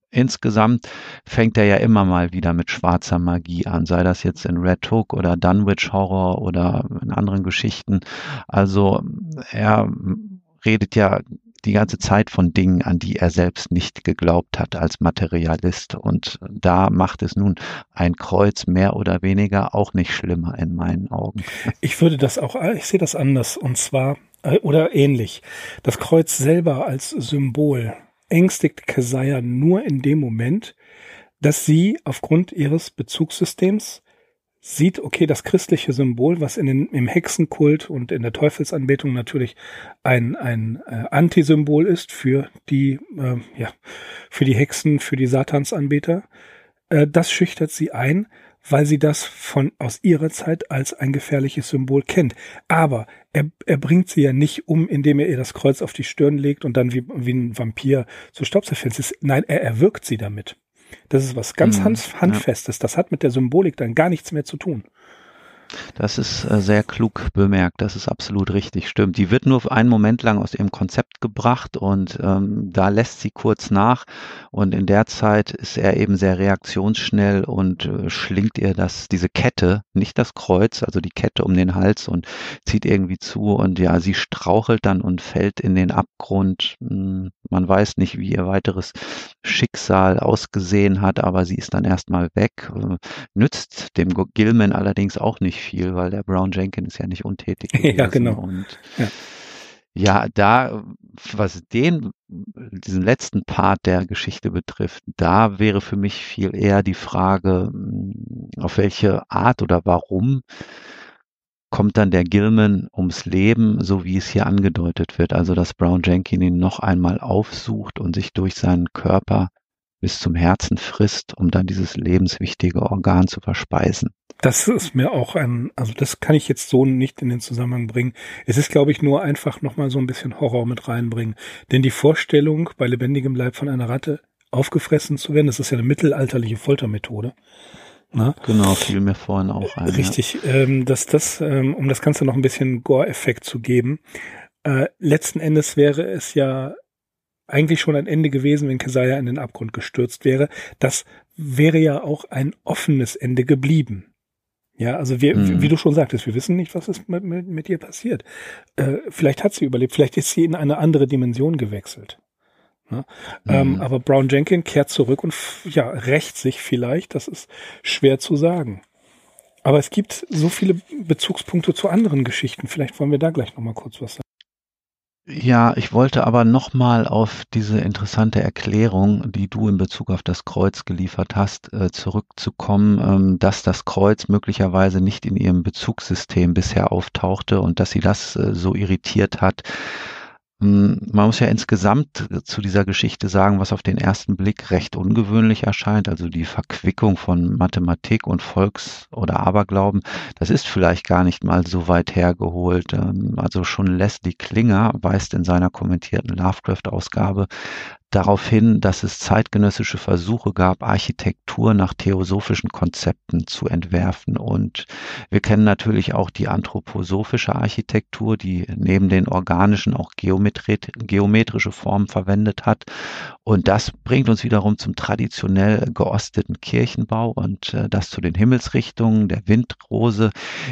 insgesamt fängt er ja immer mal wieder mit schwarzer Magie an, sei das jetzt in Red Hook oder Dunwich Horror oder in anderen Geschichten. Also er redet ja die ganze Zeit von Dingen, an die er selbst nicht geglaubt hat als Materialist. Und da macht es nun ein Kreuz mehr oder weniger auch nicht schlimmer in meinen Augen. Ich würde das auch, ich sehe das anders und zwar, äh, oder ähnlich. Das Kreuz selber als Symbol ängstigt Kesaia nur in dem Moment, dass sie aufgrund ihres Bezugssystems sieht, okay, das christliche Symbol, was in den, im Hexenkult und in der Teufelsanbetung natürlich ein, ein äh, Antisymbol ist für die, äh, ja, für die Hexen, für die Satansanbeter, äh, das schüchtert sie ein, weil sie das von aus ihrer Zeit als ein gefährliches Symbol kennt. Aber er, er bringt sie ja nicht um, indem er ihr das Kreuz auf die Stirn legt und dann wie, wie ein Vampir zu Staub zerfällt. Nein, er erwürgt sie damit. Das ist was ganz mhm, Handfestes. Das hat mit der Symbolik dann gar nichts mehr zu tun. Das ist äh, sehr klug bemerkt. Das ist absolut richtig. Stimmt. Die wird nur einen Moment lang aus ihrem Konzept gebracht und ähm, da lässt sie kurz nach und in der Zeit ist er eben sehr reaktionsschnell und äh, schlingt ihr das, diese Kette, nicht das Kreuz, also die Kette um den Hals und zieht irgendwie zu und ja, sie strauchelt dann und fällt in den Abgrund. Hm, man weiß nicht, wie ihr weiteres Schicksal ausgesehen hat, aber sie ist dann erstmal weg. Äh, nützt dem Gilman allerdings auch nicht viel, weil der Brown Jenkins ja nicht untätig ist. ja, genau. Und ja. Ja, da, was den, diesen letzten Part der Geschichte betrifft, da wäre für mich viel eher die Frage, hm, auf welche Art oder warum kommt dann der Gilman ums Leben, so wie es hier angedeutet wird. Also, dass Brown Jenkins ihn noch einmal aufsucht und sich durch seinen Körper bis zum Herzen frisst, um dann dieses lebenswichtige Organ zu verspeisen. Das ist mir auch ein, also das kann ich jetzt so nicht in den Zusammenhang bringen. Es ist, glaube ich, nur einfach nochmal so ein bisschen Horror mit reinbringen. Denn die Vorstellung, bei lebendigem Leib von einer Ratte aufgefressen zu werden, das ist ja eine mittelalterliche Foltermethode. Na? Genau, fiel mir vorhin auch ein. Richtig, ja. ähm, dass das, ähm, um das Ganze noch ein bisschen Gore-Effekt zu geben, äh, letzten Endes wäre es ja eigentlich schon ein Ende gewesen, wenn Kesaja in den Abgrund gestürzt wäre. Das wäre ja auch ein offenes Ende geblieben. Ja, also wir, mhm. wie du schon sagtest, wir wissen nicht, was ist mit, mit, mit ihr passiert. Äh, vielleicht hat sie überlebt, vielleicht ist sie in eine andere Dimension gewechselt. Ne? Ähm, mhm. Ähm, aber Brown Jenkins kehrt zurück und ja, rächt sich vielleicht. Das ist schwer zu sagen. Aber es gibt so viele Bezugspunkte zu anderen Geschichten. Vielleicht wollen wir da gleich nochmal kurz was sagen. Ja, ich wollte aber nochmal auf diese interessante Erklärung, die du in Bezug auf das Kreuz geliefert hast, äh, zurückzukommen, ähm, dass das Kreuz möglicherweise nicht in ihrem Bezugssystem bisher auftauchte und dass sie das äh, so irritiert hat, man muss ja insgesamt zu dieser Geschichte sagen, was auf den ersten Blick recht ungewöhnlich erscheint, also die Verquickung von Mathematik und Volks- oder Aberglauben, das ist vielleicht gar nicht mal so weit hergeholt. Ähm, also schon Leslie Klinger weist in seiner kommentierten Lovecraft-Ausgabe darauf hin, dass es zeitgenössische Versuche gab, Architektur nach theosophischen Konzepten zu entwerfen. Und wir kennen natürlich auch die anthroposophische Architektur, die neben den organischen auch geometrische Formen verwendet hat. Und das bringt uns wiederum zum traditionell geosteten Kirchenbau und äh, das zu den Himmelsrichtungen der Windrose,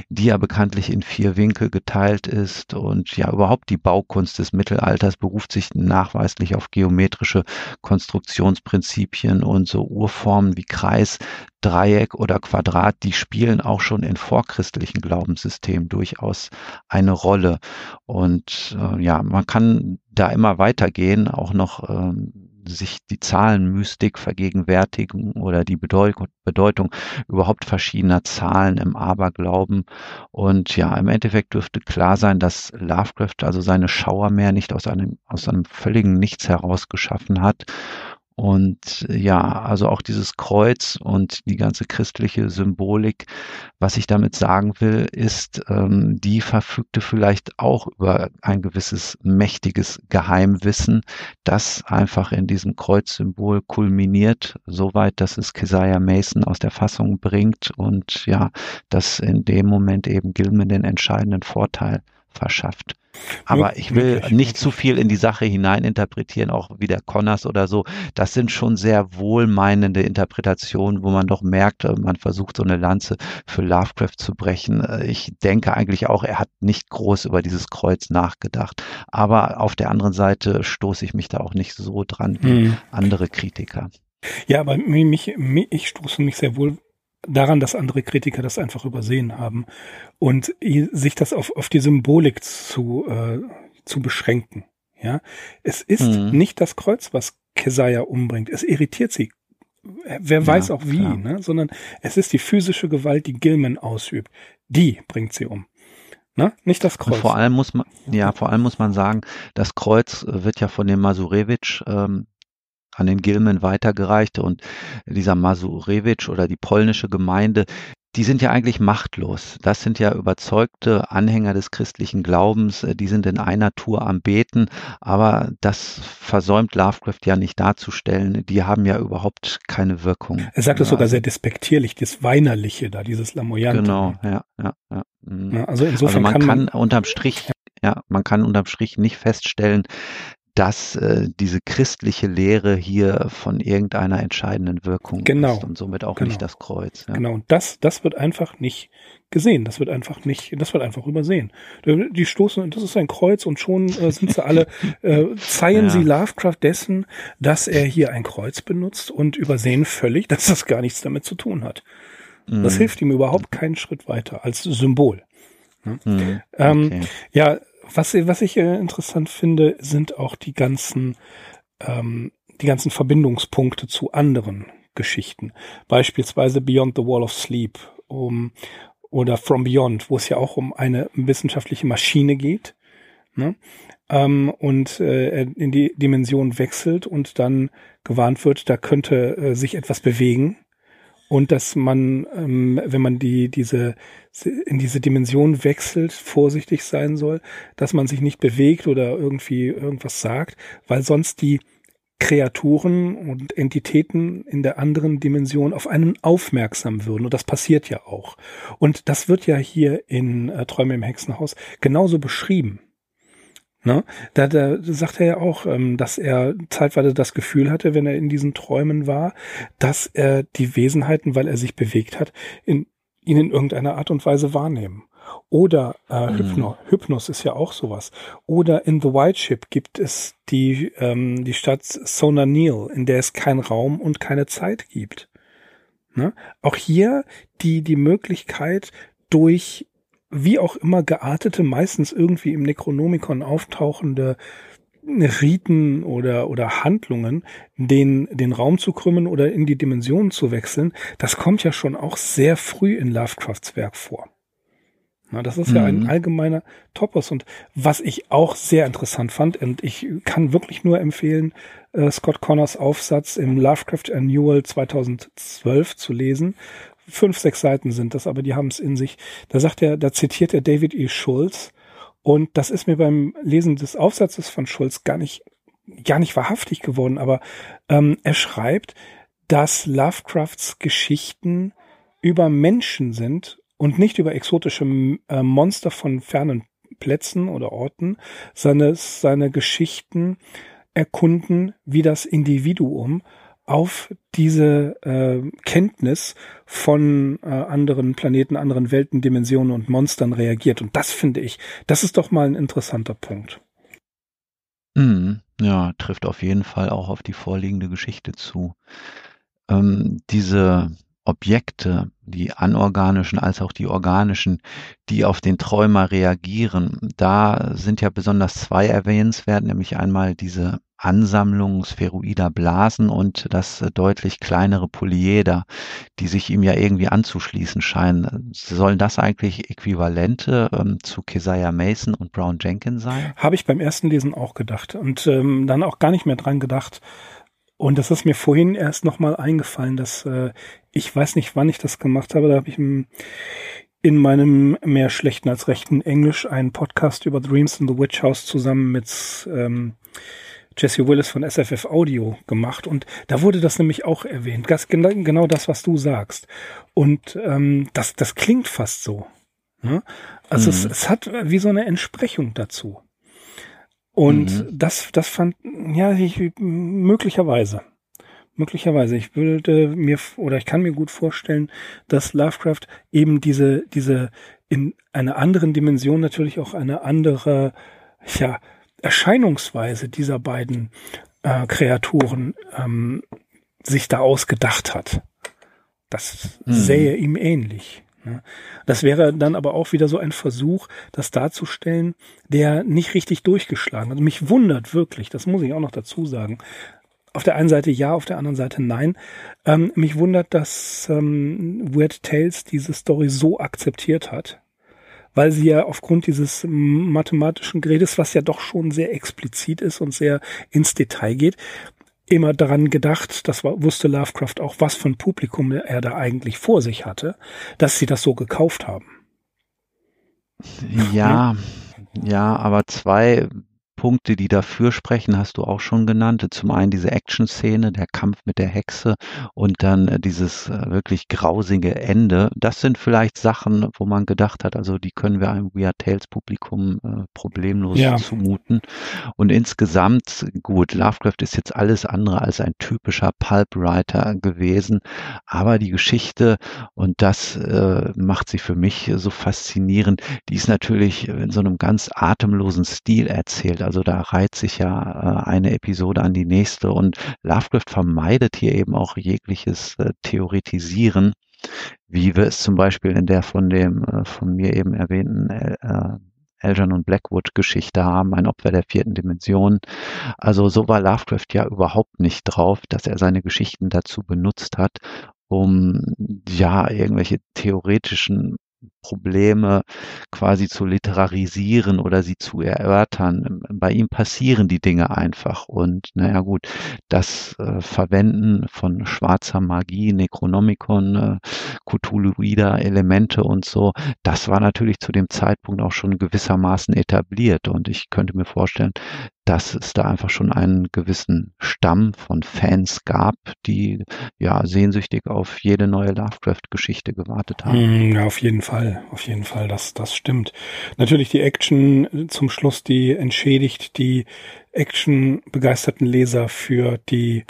die ja bekanntlich in vier Winkel geteilt ist. Und ja, überhaupt die Baukunst des Mittelalters beruft sich nachweislich auf geometrische geometrische Konstruktionsprinzipien und so Urformen wie Kreis, Dreieck oder Quadrat, die spielen auch schon in vorchristlichen Glaubenssystemen durchaus eine Rolle. Und äh, ja, man kann da immer weitergehen, auch noch ähm, sich die Zahlenmystik vergegenwärtigen oder die Bedeutung, überhaupt verschiedener Zahlen im Aberglauben. Und ja, im Endeffekt dürfte klar sein, dass Lovecraft also seine Schauermeer nicht aus einem, aus einem völligen Nichts heraus geschaffen hat und ja, also auch dieses Kreuz und die ganze christliche Symbolik, was ich damit sagen will, ist, ähm, die verfügte vielleicht auch über ein gewisses mächtiges Geheimwissen, das einfach in diesem Kreuzsymbol kulminiert, soweit, dass es Keziah Mason aus der Fassung bringt und ja, dass in dem Moment eben Gilman den entscheidenden Vorteil verschafft. Aber ich will nicht zu viel in die Sache hineininterpretieren, auch wie der Connors oder so. Das sind schon sehr wohlmeinende Interpretationen, wo man doch merkt, äh, man versucht so eine Lanze für Lovecraft zu brechen. Äh, ich denke eigentlich auch, er hat nicht groß über dieses Kreuz nachgedacht. Aber auf der anderen Seite stoße ich mich da auch nicht so dran wie hm. andere Kritiker. Ja, aber mich, mich, ich stoße mich sehr wohl daran, dass andere Kritiker das einfach übersehen haben und sich das auf, auf die Symbolik zu, äh, zu beschränken. Ja, es ist mhm. nicht das Kreuz, was Kesaja umbringt. Es irritiert sie. Wer ja, weiß auch wie, ne? sondern es ist die physische Gewalt, die Gilman ausübt. Die bringt sie um. Ne? Nicht das Kreuz. Und vor allem muss man, ja, vor allem muss man sagen, das Kreuz wird ja von dem Masurewitsch ähm, an den Gilman weitergereicht und dieser Masurewitsch oder die polnische Gemeinde, die sind ja eigentlich machtlos. Das sind ja überzeugte Anhänger des christlichen Glaubens, die sind in einer Tour am Beten, aber das versäumt Lovecraft ja nicht darzustellen. Die haben ja überhaupt keine Wirkung. Er sagt es sogar sehr despektierlich, das Weinerliche da, dieses Lamoyante. Genau, ja, ja, ja. Mhm. ja also insofern also man kann, kann unterm Strich, ja, man kann unterm Strich nicht feststellen, dass äh, diese christliche Lehre hier von irgendeiner entscheidenden Wirkung genau. ist und somit auch genau. nicht das Kreuz. Ja. Genau, und das, das wird einfach nicht gesehen. Das wird einfach nicht, das wird einfach übersehen. Die stoßen, das ist ein Kreuz und schon äh, sind sie alle, äh, zeihen ja. sie Lovecraft dessen, dass er hier ein Kreuz benutzt und übersehen völlig, dass das gar nichts damit zu tun hat. Mhm. Das hilft ihm überhaupt keinen Schritt weiter als Symbol. Ne? Mhm. Ähm, okay. ja, was, was ich äh, interessant finde, sind auch die ganzen, ähm, die ganzen Verbindungspunkte zu anderen Geschichten. Beispielsweise Beyond the Wall of Sleep um, oder From Beyond, wo es ja auch um eine wissenschaftliche Maschine geht. Ne? Ähm, und äh, in die Dimension wechselt und dann gewarnt wird, da könnte äh, sich etwas bewegen und dass man, ähm, wenn man die diese in diese Dimension wechselt, vorsichtig sein soll, dass man sich nicht bewegt oder irgendwie irgendwas sagt, weil sonst die Kreaturen und Entitäten in der anderen Dimension auf einen aufmerksam würden. Und das passiert ja auch. Und das wird ja hier in äh, Träume im Hexenhaus genauso beschrieben. Ne? Da, da sagt er ja auch, ähm, dass er zeitweise das Gefühl hatte, wenn er in diesen Träumen war, dass er die Wesenheiten, weil er sich bewegt hat, in, ihn in irgendeiner Art und Weise wahrnehmen. Oder äh, mhm. Hypno, Hypnos ist ja auch sowas. Oder in The White Ship gibt es die, ähm, die Stadt Sonanil, in der es keinen Raum und keine Zeit gibt. Ne? Auch hier die, die Möglichkeit, durch wie auch immer geartete, meistens irgendwie im Necronomicon auftauchende Riten oder, oder Handlungen, den, den Raum zu krümmen oder in die Dimensionen zu wechseln, das kommt ja schon auch sehr früh in Lovecrafts Werk vor. Na, das ist mhm. ja ein mhm. allgemeiner Topos. Und was ich auch sehr interessant fand, und ich kann wirklich nur empfehlen, äh, Scott Connors Aufsatz im Lovecraft Annual 2012 zu lesen, fünf, sechs Seiten sind das, aber die haben es in sich. Da sagt er, da zitiert er David E. Schulz und das ist mir beim Lesen des Aufsatzes von Schulz gar nicht, gar nicht wahrhaftig geworden, aber ähm, er schreibt, dass Lovecrafts Geschichten über Menschen sind und nicht über exotische äh, Monster von fernen Plätzen oder Orten, seine, seine Geschichten erkunden, wie das Individuum auf diese äh, Kenntnis von äh, anderen Planeten, anderen Welten, Dimensionen und Monstern reagiert. Und das finde ich, das ist doch mal ein interessanter Punkt. Mm, ja, trifft auf jeden Fall auch auf die vorliegende Geschichte zu. Ähm, diese Objekte, die anorganischen als auch die organischen, die auf den Träumer reagieren, da sind ja besonders zwei erwähnenswert, nämlich einmal diese Ansammlung spheroider Blasen und das äh, deutlich kleinere Polyeder, die sich ihm ja irgendwie anzuschließen scheinen. Sollen das eigentlich Äquivalente ähm, zu Keziah Mason und Brown Jenkins sein? Habe ich beim ersten Lesen auch gedacht und ähm, dann auch gar nicht mehr dran gedacht. Und das ist mir vorhin erst nochmal eingefallen, dass äh, ich weiß nicht, wann ich das gemacht habe. Da habe ich im, in meinem mehr schlechten als rechten Englisch einen Podcast über Dreams in the Witch House zusammen mit ähm, Jesse Willis von SFF Audio gemacht und da wurde das nämlich auch erwähnt. Das, genau das, was du sagst. Und ähm, das, das klingt fast so. Ne? Also mhm. es, es hat wie so eine Entsprechung dazu. Und mhm. das, das fand, ja, ich, möglicherweise. Möglicherweise. Ich würde mir, oder ich kann mir gut vorstellen, dass Lovecraft eben diese, diese in einer anderen Dimension natürlich auch eine andere, ja, Erscheinungsweise dieser beiden äh, Kreaturen ähm, sich da ausgedacht hat. Das mhm. sähe ihm ähnlich. Ne? Das wäre dann aber auch wieder so ein Versuch, das darzustellen, der nicht richtig durchgeschlagen hat. Mich wundert wirklich, das muss ich auch noch dazu sagen. Auf der einen Seite ja, auf der anderen Seite nein. Ähm, mich wundert, dass ähm, Weird Tales diese Story so akzeptiert hat weil sie ja aufgrund dieses mathematischen Gerätes, was ja doch schon sehr explizit ist und sehr ins Detail geht, immer daran gedacht, das war, wusste Lovecraft auch, was für ein Publikum er da eigentlich vor sich hatte, dass sie das so gekauft haben. Ja, ja, aber zwei Punkte, die dafür sprechen, hast du auch schon genannt. Zum einen diese Action-Szene, der Kampf mit der Hexe und dann äh, dieses äh, wirklich grausige Ende. Das sind vielleicht Sachen, wo man gedacht hat, also die können wir einem Weird Tales Publikum äh, problemlos ja. zumuten. Und insgesamt, gut, Lovecraft ist jetzt alles andere als ein typischer Pulp-Writer gewesen, aber die Geschichte, und das äh, macht sie für mich so faszinierend, die ist natürlich in so einem ganz atemlosen Stil erzählt. Also da reiht sich ja äh, eine Episode an die nächste und Lovecraft vermeidet hier eben auch jegliches äh, Theoretisieren, wie wir es zum Beispiel in der von dem äh, von mir eben erwähnten äh, Elgin und Blackwood Geschichte haben, ein Opfer der vierten Dimension. Also so war Lovecraft ja überhaupt nicht drauf, dass er seine Geschichten dazu benutzt hat, um ja irgendwelche theoretischen Probleme quasi zu literarisieren oder sie zu erörtern. Bei ihm passieren die Dinge einfach. Und naja gut, das äh, Verwenden von schwarzer Magie, Necronomicon, äh, Cthulhuider Elemente und so, das war natürlich zu dem Zeitpunkt auch schon gewissermaßen etabliert. Und ich könnte mir vorstellen, dass es da einfach schon einen gewissen Stamm von Fans gab, die ja sehnsüchtig auf jede neue Lovecraft-Geschichte gewartet haben. Hm, ja, auf jeden Fall, auf jeden Fall, das, das stimmt. Natürlich die Action zum Schluss, die entschädigt die Action-begeisterten Leser für die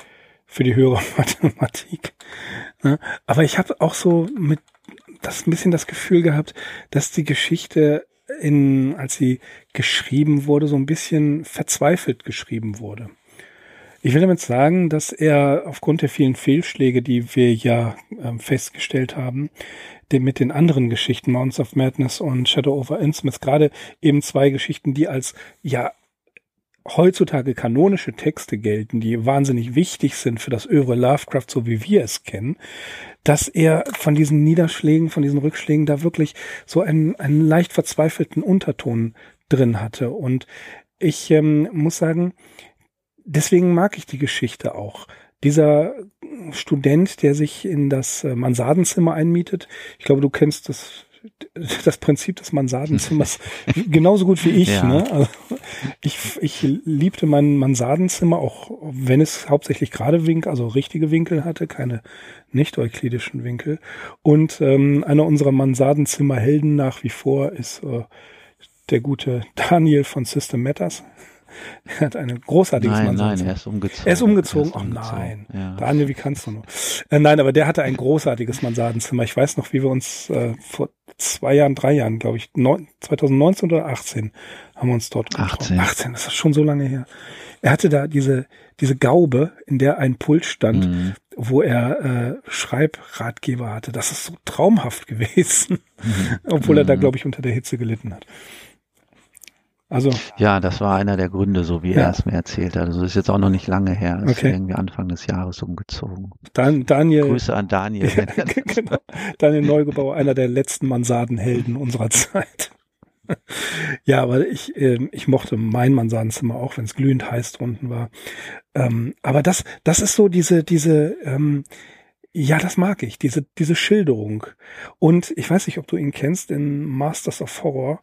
für die höhere Mathematik. Ne? Aber ich habe auch so mit das ein bisschen das Gefühl gehabt, dass die Geschichte in, als sie geschrieben wurde, so ein bisschen verzweifelt geschrieben wurde. Ich will damit sagen, dass er aufgrund der vielen Fehlschläge, die wir ja äh, festgestellt haben, dem mit den anderen Geschichten, Mounts of Madness und Shadow over Innsmouth, gerade eben zwei Geschichten, die als ja heutzutage kanonische Texte gelten, die wahnsinnig wichtig sind für das Övre Lovecraft, so wie wir es kennen, dass er von diesen Niederschlägen, von diesen Rückschlägen da wirklich so einen, einen leicht verzweifelten Unterton drin hatte. Und ich ähm, muss sagen, deswegen mag ich die Geschichte auch. Dieser Student, der sich in das äh, Mansardenzimmer einmietet, ich glaube, du kennst das das Prinzip des Mansardenzimmers genauso gut wie ich. Ja. Ne? Also ich, ich liebte mein Mansardenzimmer, auch wenn es hauptsächlich gerade Winkel, also richtige Winkel hatte, keine nicht-euklidischen Winkel. Und ähm, einer unserer Mansardenzimmerhelden nach wie vor ist äh, der gute Daniel von System Matters. Er hat ein großartiges nein, Nein, er ist umgezogen. Er ist umgezogen. Er ist umgezogen. Oh nein. Ja. Daniel, wie kannst du nur? Äh, nein, aber der hatte ein großartiges Mansardenzimmer. Ich weiß noch, wie wir uns äh, vor zwei Jahren, drei Jahren, glaube ich, neun, 2019 oder 18 haben wir uns dort getroffen. 18. 18, das ist schon so lange her. Er hatte da diese, diese Gaube, in der ein Pult stand, mhm. wo er äh, Schreibratgeber hatte. Das ist so traumhaft gewesen, mhm. obwohl er da, mhm. glaube ich, unter der Hitze gelitten hat. Also ja, das war einer der Gründe, so wie ja. er es mir erzählt hat. Also das ist jetzt auch noch nicht lange her. Er ist okay. irgendwie Anfang des Jahres umgezogen. Dan, Daniel. Grüße an Daniel. Ja, genau. Daniel Neugebauer, einer der letzten Mansardenhelden unserer Zeit. ja, aber ich, äh, ich mochte mein Mansardenzimmer auch, wenn es glühend heiß drunten war. Ähm, aber das, das ist so diese, diese, ähm, ja, das mag ich, diese, diese Schilderung. Und ich weiß nicht, ob du ihn kennst, in Masters of Horror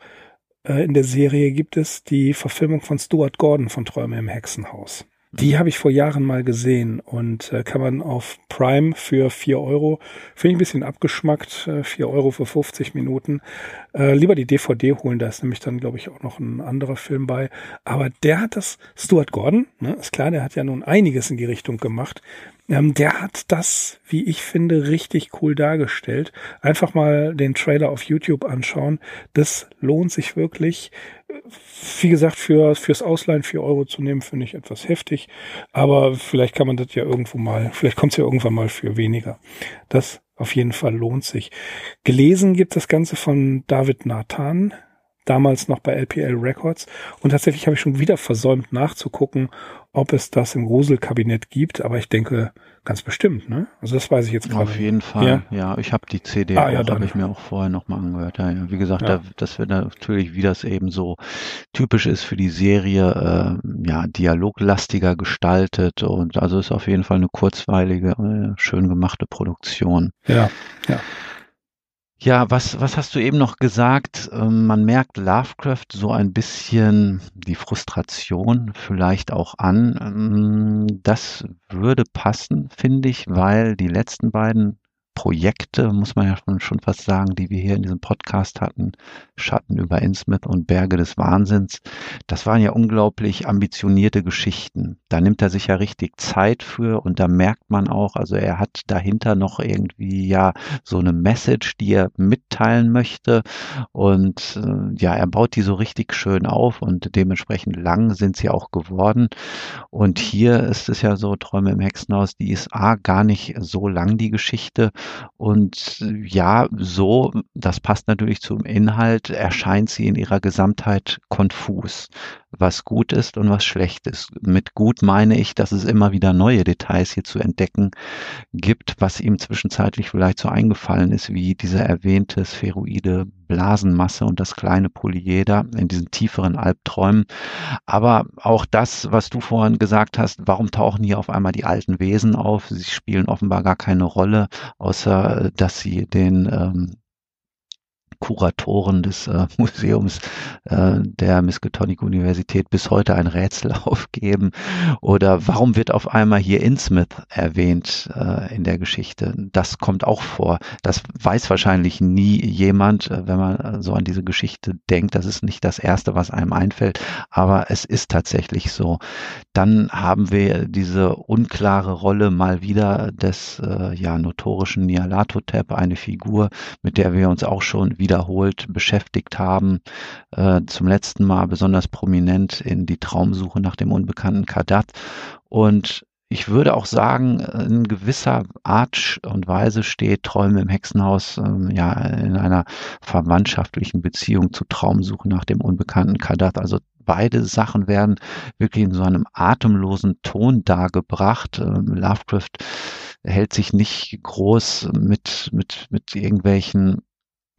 äh, in der Serie gibt es die Verfilmung von Stuart Gordon von Träume im Hexenhaus. Die habe ich vor Jahren mal gesehen und äh, kann man auf Prime für vier Euro, finde ich ein bisschen abgeschmackt, äh, vier Euro für 50 Minuten, äh, lieber die DVD holen, da ist nämlich dann, glaube ich, auch noch ein anderer Film bei. Aber der hat das, Stuart Gordon, ne, ist klar, der hat ja nun einiges in die Richtung gemacht. Ähm, der hat das, wie ich finde, richtig cool dargestellt. Einfach mal den Trailer auf YouTube anschauen. Das lohnt sich wirklich wie gesagt, für, fürs Ausleihen vier Euro zu nehmen, finde ich etwas heftig. Aber vielleicht kann man das ja irgendwo mal, vielleicht kommt es ja irgendwann mal für weniger. Das auf jeden Fall lohnt sich. Gelesen gibt das Ganze von David Nathan, damals noch bei LPL Records. Und tatsächlich habe ich schon wieder versäumt nachzugucken, ob es das im Gruselkabinett gibt. Aber ich denke, Ganz bestimmt, ne? Also das weiß ich jetzt gerade. Auf jeden Fall, ja. ja ich habe die CD ah, auch, ja, habe ich mir auch vorher nochmal angehört. Ja, ja. Wie gesagt, da, das wird natürlich, wie das eben so typisch ist für die Serie, äh, ja, dialoglastiger gestaltet und also ist auf jeden Fall eine kurzweilige, äh, schön gemachte Produktion. Ja, ja. Ja, was, was hast du eben noch gesagt? Ähm, man merkt Lovecraft so ein bisschen die Frustration vielleicht auch an. Ähm, das würde passen, finde ich, weil die letzten beiden Projekte, muss man ja schon, schon fast sagen, die wir hier in diesem Podcast hatten, Schatten über Innsmouth und Berge des Wahnsinns, das waren ja unglaublich ambitionierte Geschichten. Da nimmt er sich ja richtig Zeit für und da merkt man auch, also er hat dahinter noch irgendwie ja so eine Message, die er mitteilen möchte und äh, ja, er baut die so richtig schön auf und dementsprechend lang sind sie auch geworden. Und hier ist es ja so, Träume im Hexenhaus, die ist A, gar nicht so lang, die Geschichte und ja, so, das passt natürlich zum Inhalt, erscheint sie in ihrer Gesamtheit konfus, was gut ist und was schlecht ist. Mit gut meine ich, dass es immer wieder neue Details hier zu entdecken gibt, was ihm zwischenzeitlich vielleicht so eingefallen ist, wie diese erwähnte spheroide Blasenmasse und das kleine Polyeder in diesen tieferen Albträumen. Aber auch das, was du vorhin gesagt hast, warum tauchen hier auf einmal die alten Wesen auf? Sie spielen offenbar gar keine Rolle, außer dass sie den ähm, Kuratoren des äh, Museums äh, der Miskatonic Universität bis heute ein Rätsel aufgeben? Oder warum wird auf einmal hier Innsmouth erwähnt äh, in der Geschichte? Das kommt auch vor. Das weiß wahrscheinlich nie jemand, äh, wenn man äh, so an diese Geschichte denkt. Das ist nicht das Erste, was einem einfällt, aber es ist tatsächlich so. Dann haben wir diese unklare Rolle mal wieder des äh, ja notorischen Nyarlathotep, eine Figur, mit der wir uns auch schon wieder wiederholt beschäftigt haben. Äh, zum letzten Mal besonders prominent in die Traumsuche nach dem unbekannten Kadat. Und ich würde auch sagen, in gewisser Art und Weise steht Träume im Hexenhaus ähm, ja in einer verwandtschaftlichen Beziehung zu Traumsuche nach dem unbekannten Kadat. Also beide Sachen werden wirklich in so einem atemlosen Ton dargebracht. Ähm, Lovecraft hält sich nicht groß mit, mit, mit irgendwelchen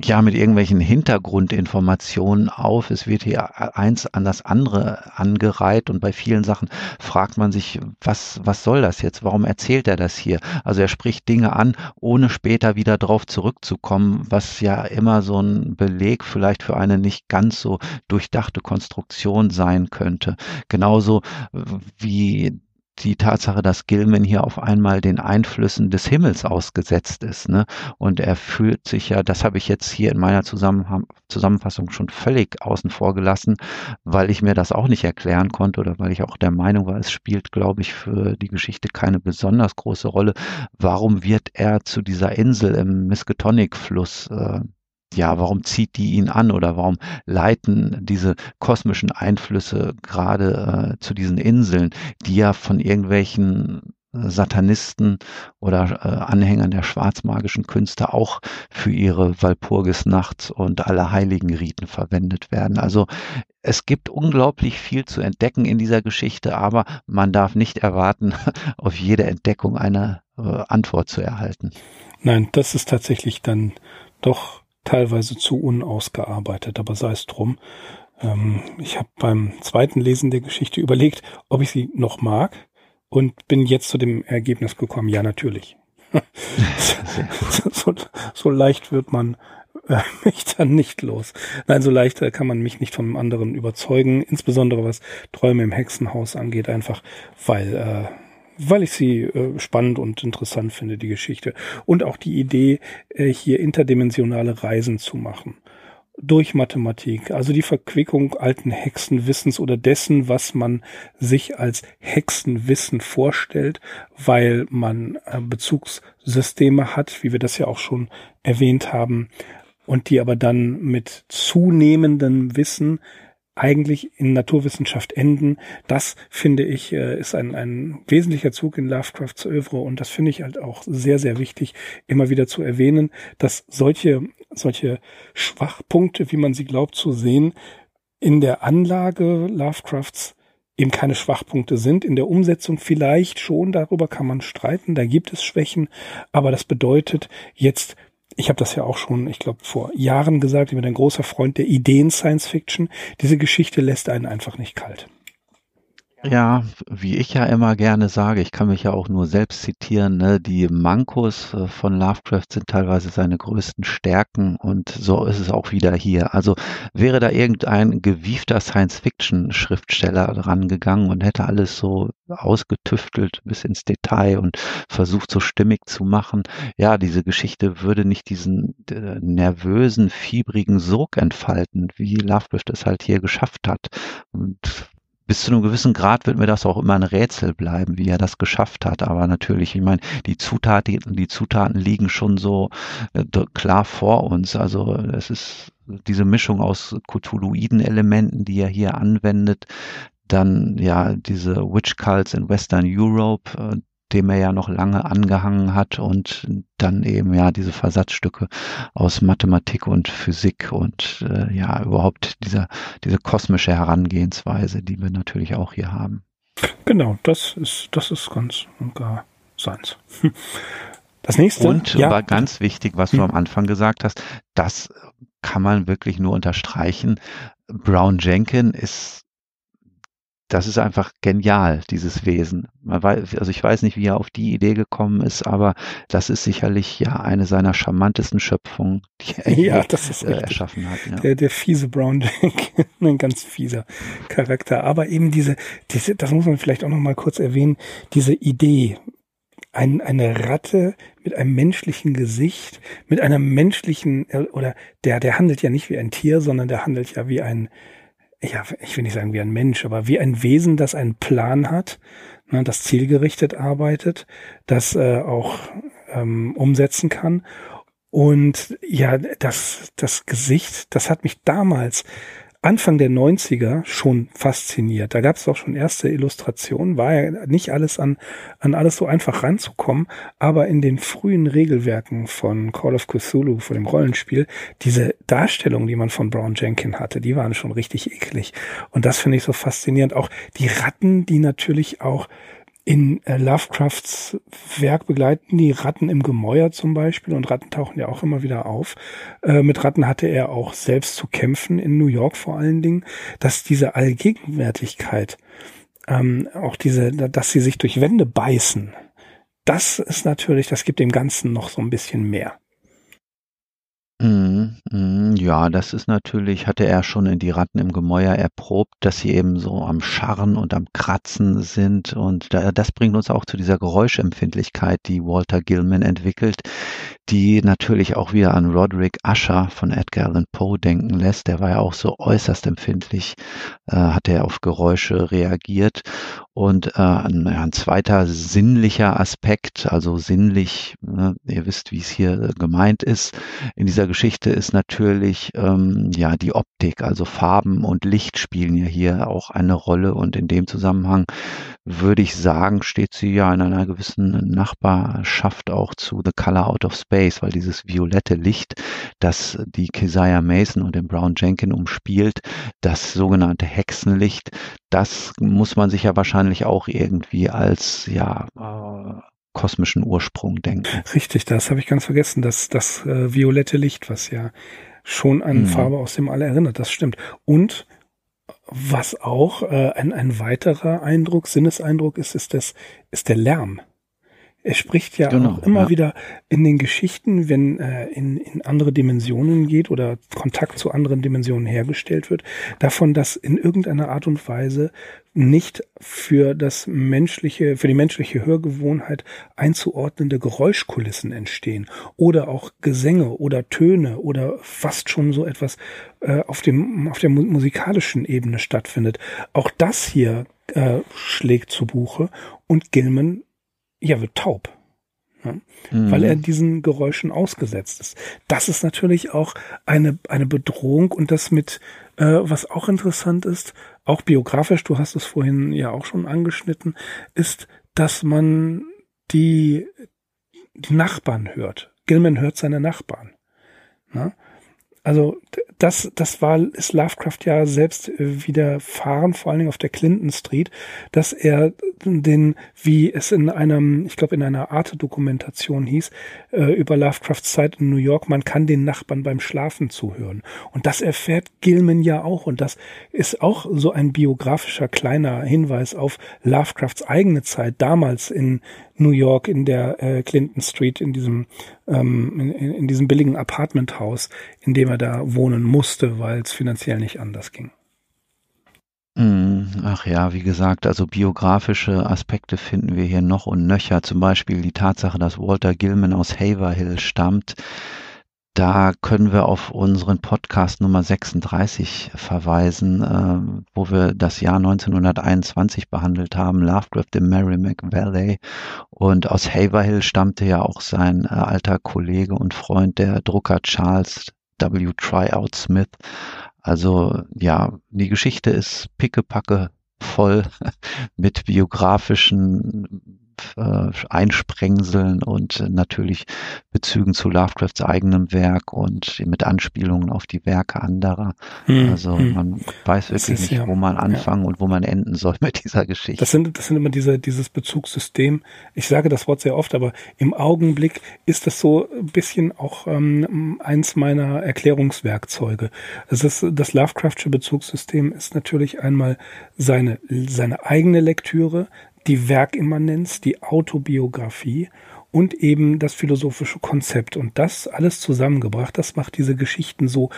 ja mit irgendwelchen Hintergrundinformationen auf. Es wird hier eins an das andere angereiht und bei vielen Sachen fragt man sich, was, was soll das jetzt? Warum erzählt er das hier? Also er spricht Dinge an, ohne später wieder drauf zurückzukommen, was ja immer so ein Beleg vielleicht für eine nicht ganz so durchdachte Konstruktion sein könnte. Genauso wie die Tatsache, dass Gilman hier auf einmal den Einflüssen des Himmels ausgesetzt ist. Ne? Und er fühlt sich ja, das habe ich jetzt hier in meiner Zusammenfassung schon völlig außen vor gelassen, weil ich mir das auch nicht erklären konnte oder weil ich auch der Meinung war, es spielt, glaube ich, für die Geschichte keine besonders große Rolle. Warum wird er zu dieser Insel im Miskatonic-Fluss äh, ja, warum zieht die ihn an oder warum leiten diese kosmischen Einflüsse gerade äh, zu diesen Inseln, die ja von irgendwelchen äh, Satanisten oder äh, Anhängern der schwarzmagischen Künste auch für ihre Walpurgisnacht und alle heiligen Riten verwendet werden. Also es gibt unglaublich viel zu entdecken in dieser Geschichte, aber man darf nicht erwarten, auf jede Entdeckung eine äh, Antwort zu erhalten. Nein, das ist tatsächlich dann doch teilweise zu unausgearbeitet, aber sei es drum. Ähm, ich habe beim zweiten Lesen der Geschichte überlegt, ob ich sie noch mag und bin jetzt zu dem Ergebnis gekommen, ja natürlich. so, so, leicht wird man äh, mich dann nicht los. Nein, so leicht äh, kann man mich nicht vom anderen überzeugen, insbesondere was Träume im Hexenhaus angeht, einfach weil äh, weil ich sie äh, spannend und interessant finde, die Geschichte. Und auch die Idee, äh, hier interdimensionale Reisen zu machen. Durch Mathematik, also die Verquickung alten Hexenwissens oder dessen, was man sich als Hexenwissen vorstellt, weil man äh, Bezugssysteme hat, wie wir das ja auch schon erwähnt haben, und die aber dann mit zunehmendem Wissen eigentlich in Naturwissenschaft enden. Das finde ich äh, ist ein, ein wesentlicher Zug in Lovecrafts Övre und das finde ich halt auch sehr, sehr wichtig, immer wieder zu erwähnen, dass solche, solche Schwachpunkte, wie man sie glaubt zu sehen, in der Anlage Lovecrafts eben keine Schwachpunkte sind. In der Umsetzung vielleicht schon, darüber kann man streiten, da gibt es Schwächen, aber das bedeutet jetzt ich habe das ja auch schon, ich glaube, vor Jahren gesagt, ich bin ein großer Freund der Ideen Science Fiction. Diese Geschichte lässt einen einfach nicht kalt. Ja, wie ich ja immer gerne sage, ich kann mich ja auch nur selbst zitieren, ne, die Mankos äh, von Lovecraft sind teilweise seine größten Stärken und so ist es auch wieder hier. Also wäre da irgendein gewiefter Science-Fiction-Schriftsteller rangegangen und hätte alles so ausgetüftelt bis ins Detail und versucht so stimmig zu machen, ja, diese Geschichte würde nicht diesen äh, nervösen, fiebrigen Sog entfalten, wie Lovecraft es halt hier geschafft hat. Und bis zu einem gewissen Grad wird mir das auch immer ein Rätsel bleiben, wie er das geschafft hat. Aber natürlich, ich meine, die Zutaten, die Zutaten liegen schon so äh, klar vor uns. Also es ist diese Mischung aus Cthulhuiden Elementen, die er hier anwendet. Dann ja diese Witch Cults in Western Europe, äh, dem er ja noch lange angehangen hat und dann eben ja diese Versatzstücke aus Mathematik und Physik und äh, ja überhaupt dieser diese kosmische Herangehensweise, die wir natürlich auch hier haben. Genau, das ist das ist ganz und gar seins. Das nächste und ja. war ganz wichtig, was du hm. am Anfang gesagt hast, das kann man wirklich nur unterstreichen. Brown Jenkin ist das ist einfach genial, dieses Wesen. Weiß, also ich weiß nicht, wie er auf die Idee gekommen ist, aber das ist sicherlich ja eine seiner charmantesten Schöpfungen, die er ja, das ist äh, erschaffen hat. Ja. Der, der fiese Brown Jack, ein ganz fieser Charakter. Aber eben diese, diese, das muss man vielleicht auch noch mal kurz erwähnen, diese Idee, ein, eine Ratte mit einem menschlichen Gesicht, mit einer menschlichen, äh, oder der, der handelt ja nicht wie ein Tier, sondern der handelt ja wie ein, ja, ich will nicht sagen wie ein Mensch, aber wie ein Wesen, das einen Plan hat, ne, das zielgerichtet arbeitet, das äh, auch ähm, umsetzen kann. Und ja, das, das Gesicht, das hat mich damals Anfang der 90er schon fasziniert. Da gab es auch schon erste Illustrationen, war ja nicht alles an, an alles so einfach ranzukommen, aber in den frühen Regelwerken von Call of Cthulhu, von dem Rollenspiel, diese Darstellungen, die man von Brown Jenkin hatte, die waren schon richtig eklig. Und das finde ich so faszinierend. Auch die Ratten, die natürlich auch in äh, Lovecrafts Werk begleiten die Ratten im Gemäuer zum Beispiel und Ratten tauchen ja auch immer wieder auf. Äh, mit Ratten hatte er auch selbst zu kämpfen, in New York vor allen Dingen, dass diese Allgegenwärtigkeit, ähm, auch diese, dass sie sich durch Wände beißen, das ist natürlich, das gibt dem Ganzen noch so ein bisschen mehr. Mhm, mhm, ja, das ist natürlich hatte er schon in „Die Ratten im Gemäuer“ erprobt, dass sie eben so am Scharren und am Kratzen sind. Und da das bringt uns auch zu dieser Geräuschempfindlichkeit, die Walter Gilman entwickelt, die natürlich auch wieder an Roderick Usher von Edgar Allan Poe denken lässt. Der war ja auch so äußerst empfindlich, äh, hat er auf Geräusche reagiert und äh, ein, ein zweiter sinnlicher Aspekt, also sinnlich, ne, ihr wisst, wie es hier äh, gemeint ist, in dieser Geschichte ist natürlich ähm, ja die Optik, also Farben und Licht spielen ja hier auch eine Rolle und in dem Zusammenhang würde ich sagen, steht sie ja in einer gewissen Nachbarschaft auch zu The Color Out of Space, weil dieses violette Licht, das die Keziah Mason und den Brown Jenkin umspielt, das sogenannte Hexenlicht, das muss man sich ja wahrscheinlich auch irgendwie als ja äh, kosmischen Ursprung denken. Richtig, das habe ich ganz vergessen, dass das äh, violette Licht, was ja schon an mhm. Farbe aus dem All erinnert, das stimmt. Und was auch äh, ein, ein weiterer Eindruck, Sinneseindruck ist, ist, das, ist der Lärm. Er spricht ja genau, auch immer ja. wieder in den Geschichten, wenn äh, in, in andere Dimensionen geht oder Kontakt zu anderen Dimensionen hergestellt wird, davon, dass in irgendeiner Art und Weise nicht für das menschliche, für die menschliche Hörgewohnheit einzuordnende Geräuschkulissen entstehen oder auch Gesänge oder Töne oder fast schon so etwas äh, auf dem auf der musikalischen Ebene stattfindet. Auch das hier äh, schlägt zu Buche und Gilman ja, wird taub. Ja, mhm. Weil er diesen Geräuschen ausgesetzt ist. Das ist natürlich auch eine, eine Bedrohung und das mit, äh, was auch interessant ist, auch biografisch, du hast es vorhin ja auch schon angeschnitten, ist, dass man die, die Nachbarn hört. Gilman hört seine Nachbarn. Na? Also das, das war, ist Lovecraft ja selbst äh, widerfahren, vor allen Dingen auf der Clinton Street, dass er den, wie es in einem, ich glaube in einer Arte-Dokumentation hieß, äh, über Lovecrafts Zeit in New York, man kann den Nachbarn beim Schlafen zuhören. Und das erfährt Gilman ja auch. Und das ist auch so ein biografischer kleiner Hinweis auf Lovecrafts eigene Zeit damals in New York in der äh, Clinton Street, in diesem, ähm, in, in diesem billigen Apartmenthaus, in dem er da wohnen musste, weil es finanziell nicht anders ging. Mm, ach ja, wie gesagt, also biografische Aspekte finden wir hier noch und nöcher. Zum Beispiel die Tatsache, dass Walter Gilman aus Haverhill stammt. Da können wir auf unseren Podcast Nummer 36 verweisen, äh, wo wir das Jahr 1921 behandelt haben, Lovecraft im Merrimack Valley. Und aus Haverhill stammte ja auch sein äh, alter Kollege und Freund, der Drucker Charles W. Tryout Smith. Also ja, die Geschichte ist pickepacke voll mit biografischen äh, Einsprengseln und natürlich Bezügen zu Lovecrafts eigenem Werk und mit Anspielungen auf die Werke anderer. Hm, also hm. man weiß wirklich ist, nicht, ja, wo man anfangen ja. und wo man enden soll mit dieser Geschichte. Das sind, das sind immer diese, dieses Bezugssystem. Ich sage das Wort sehr oft, aber im Augenblick ist das so ein bisschen auch ähm, eins meiner Erklärungswerkzeuge. Es ist, das Lovecraftsche Bezugssystem ist natürlich einmal seine, seine eigene Lektüre, die Werkimmanenz, die Autobiografie und eben das philosophische Konzept. Und das alles zusammengebracht, das macht diese Geschichten so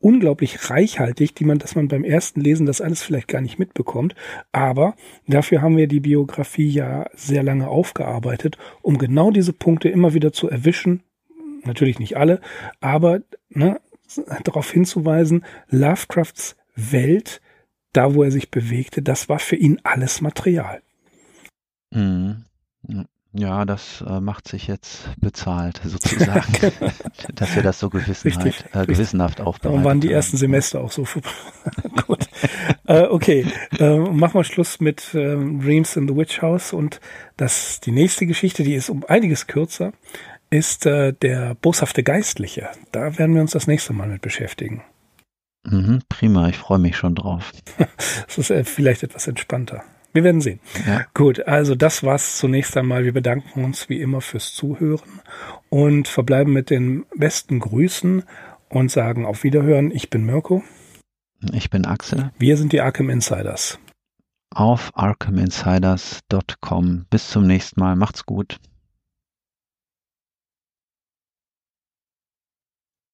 unglaublich reichhaltig, die man, dass man beim ersten Lesen das alles vielleicht gar nicht mitbekommt. Aber dafür haben wir die Biografie ja sehr lange aufgearbeitet, um genau diese Punkte immer wieder zu erwischen. Natürlich nicht alle, aber ne, darauf hinzuweisen, Lovecrafts Welt, da wo er sich bewegte, das war für ihn alles Material. Mhm. Ja, das äh, macht sich jetzt bezahlt, sozusagen, genau. dass wir das so gewissenhaft, äh, gewissenhaft aufbereiten. Darum waren die ersten Semester auch so gut. äh, okay, äh, machen wir Schluss mit äh, Dreams in the Witch House und das die nächste Geschichte, die ist um einiges kürzer, ist äh, der boshafte Geistliche. Da werden wir uns das nächste Mal mit beschäftigen. Mhm, prima, ich freue mich schon drauf. das ist äh, vielleicht etwas entspannter. Wir werden sehen. Ja. Gut, also das war's zunächst einmal. Wir bedanken uns wie immer fürs Zuhören und verbleiben mit den besten Grüßen und sagen auf Wiederhören. Ich bin Mirko. Ich bin Axel. Wir sind die Arkham Insiders. Auf arkhaminsiders.com. Bis zum nächsten Mal. Macht's gut.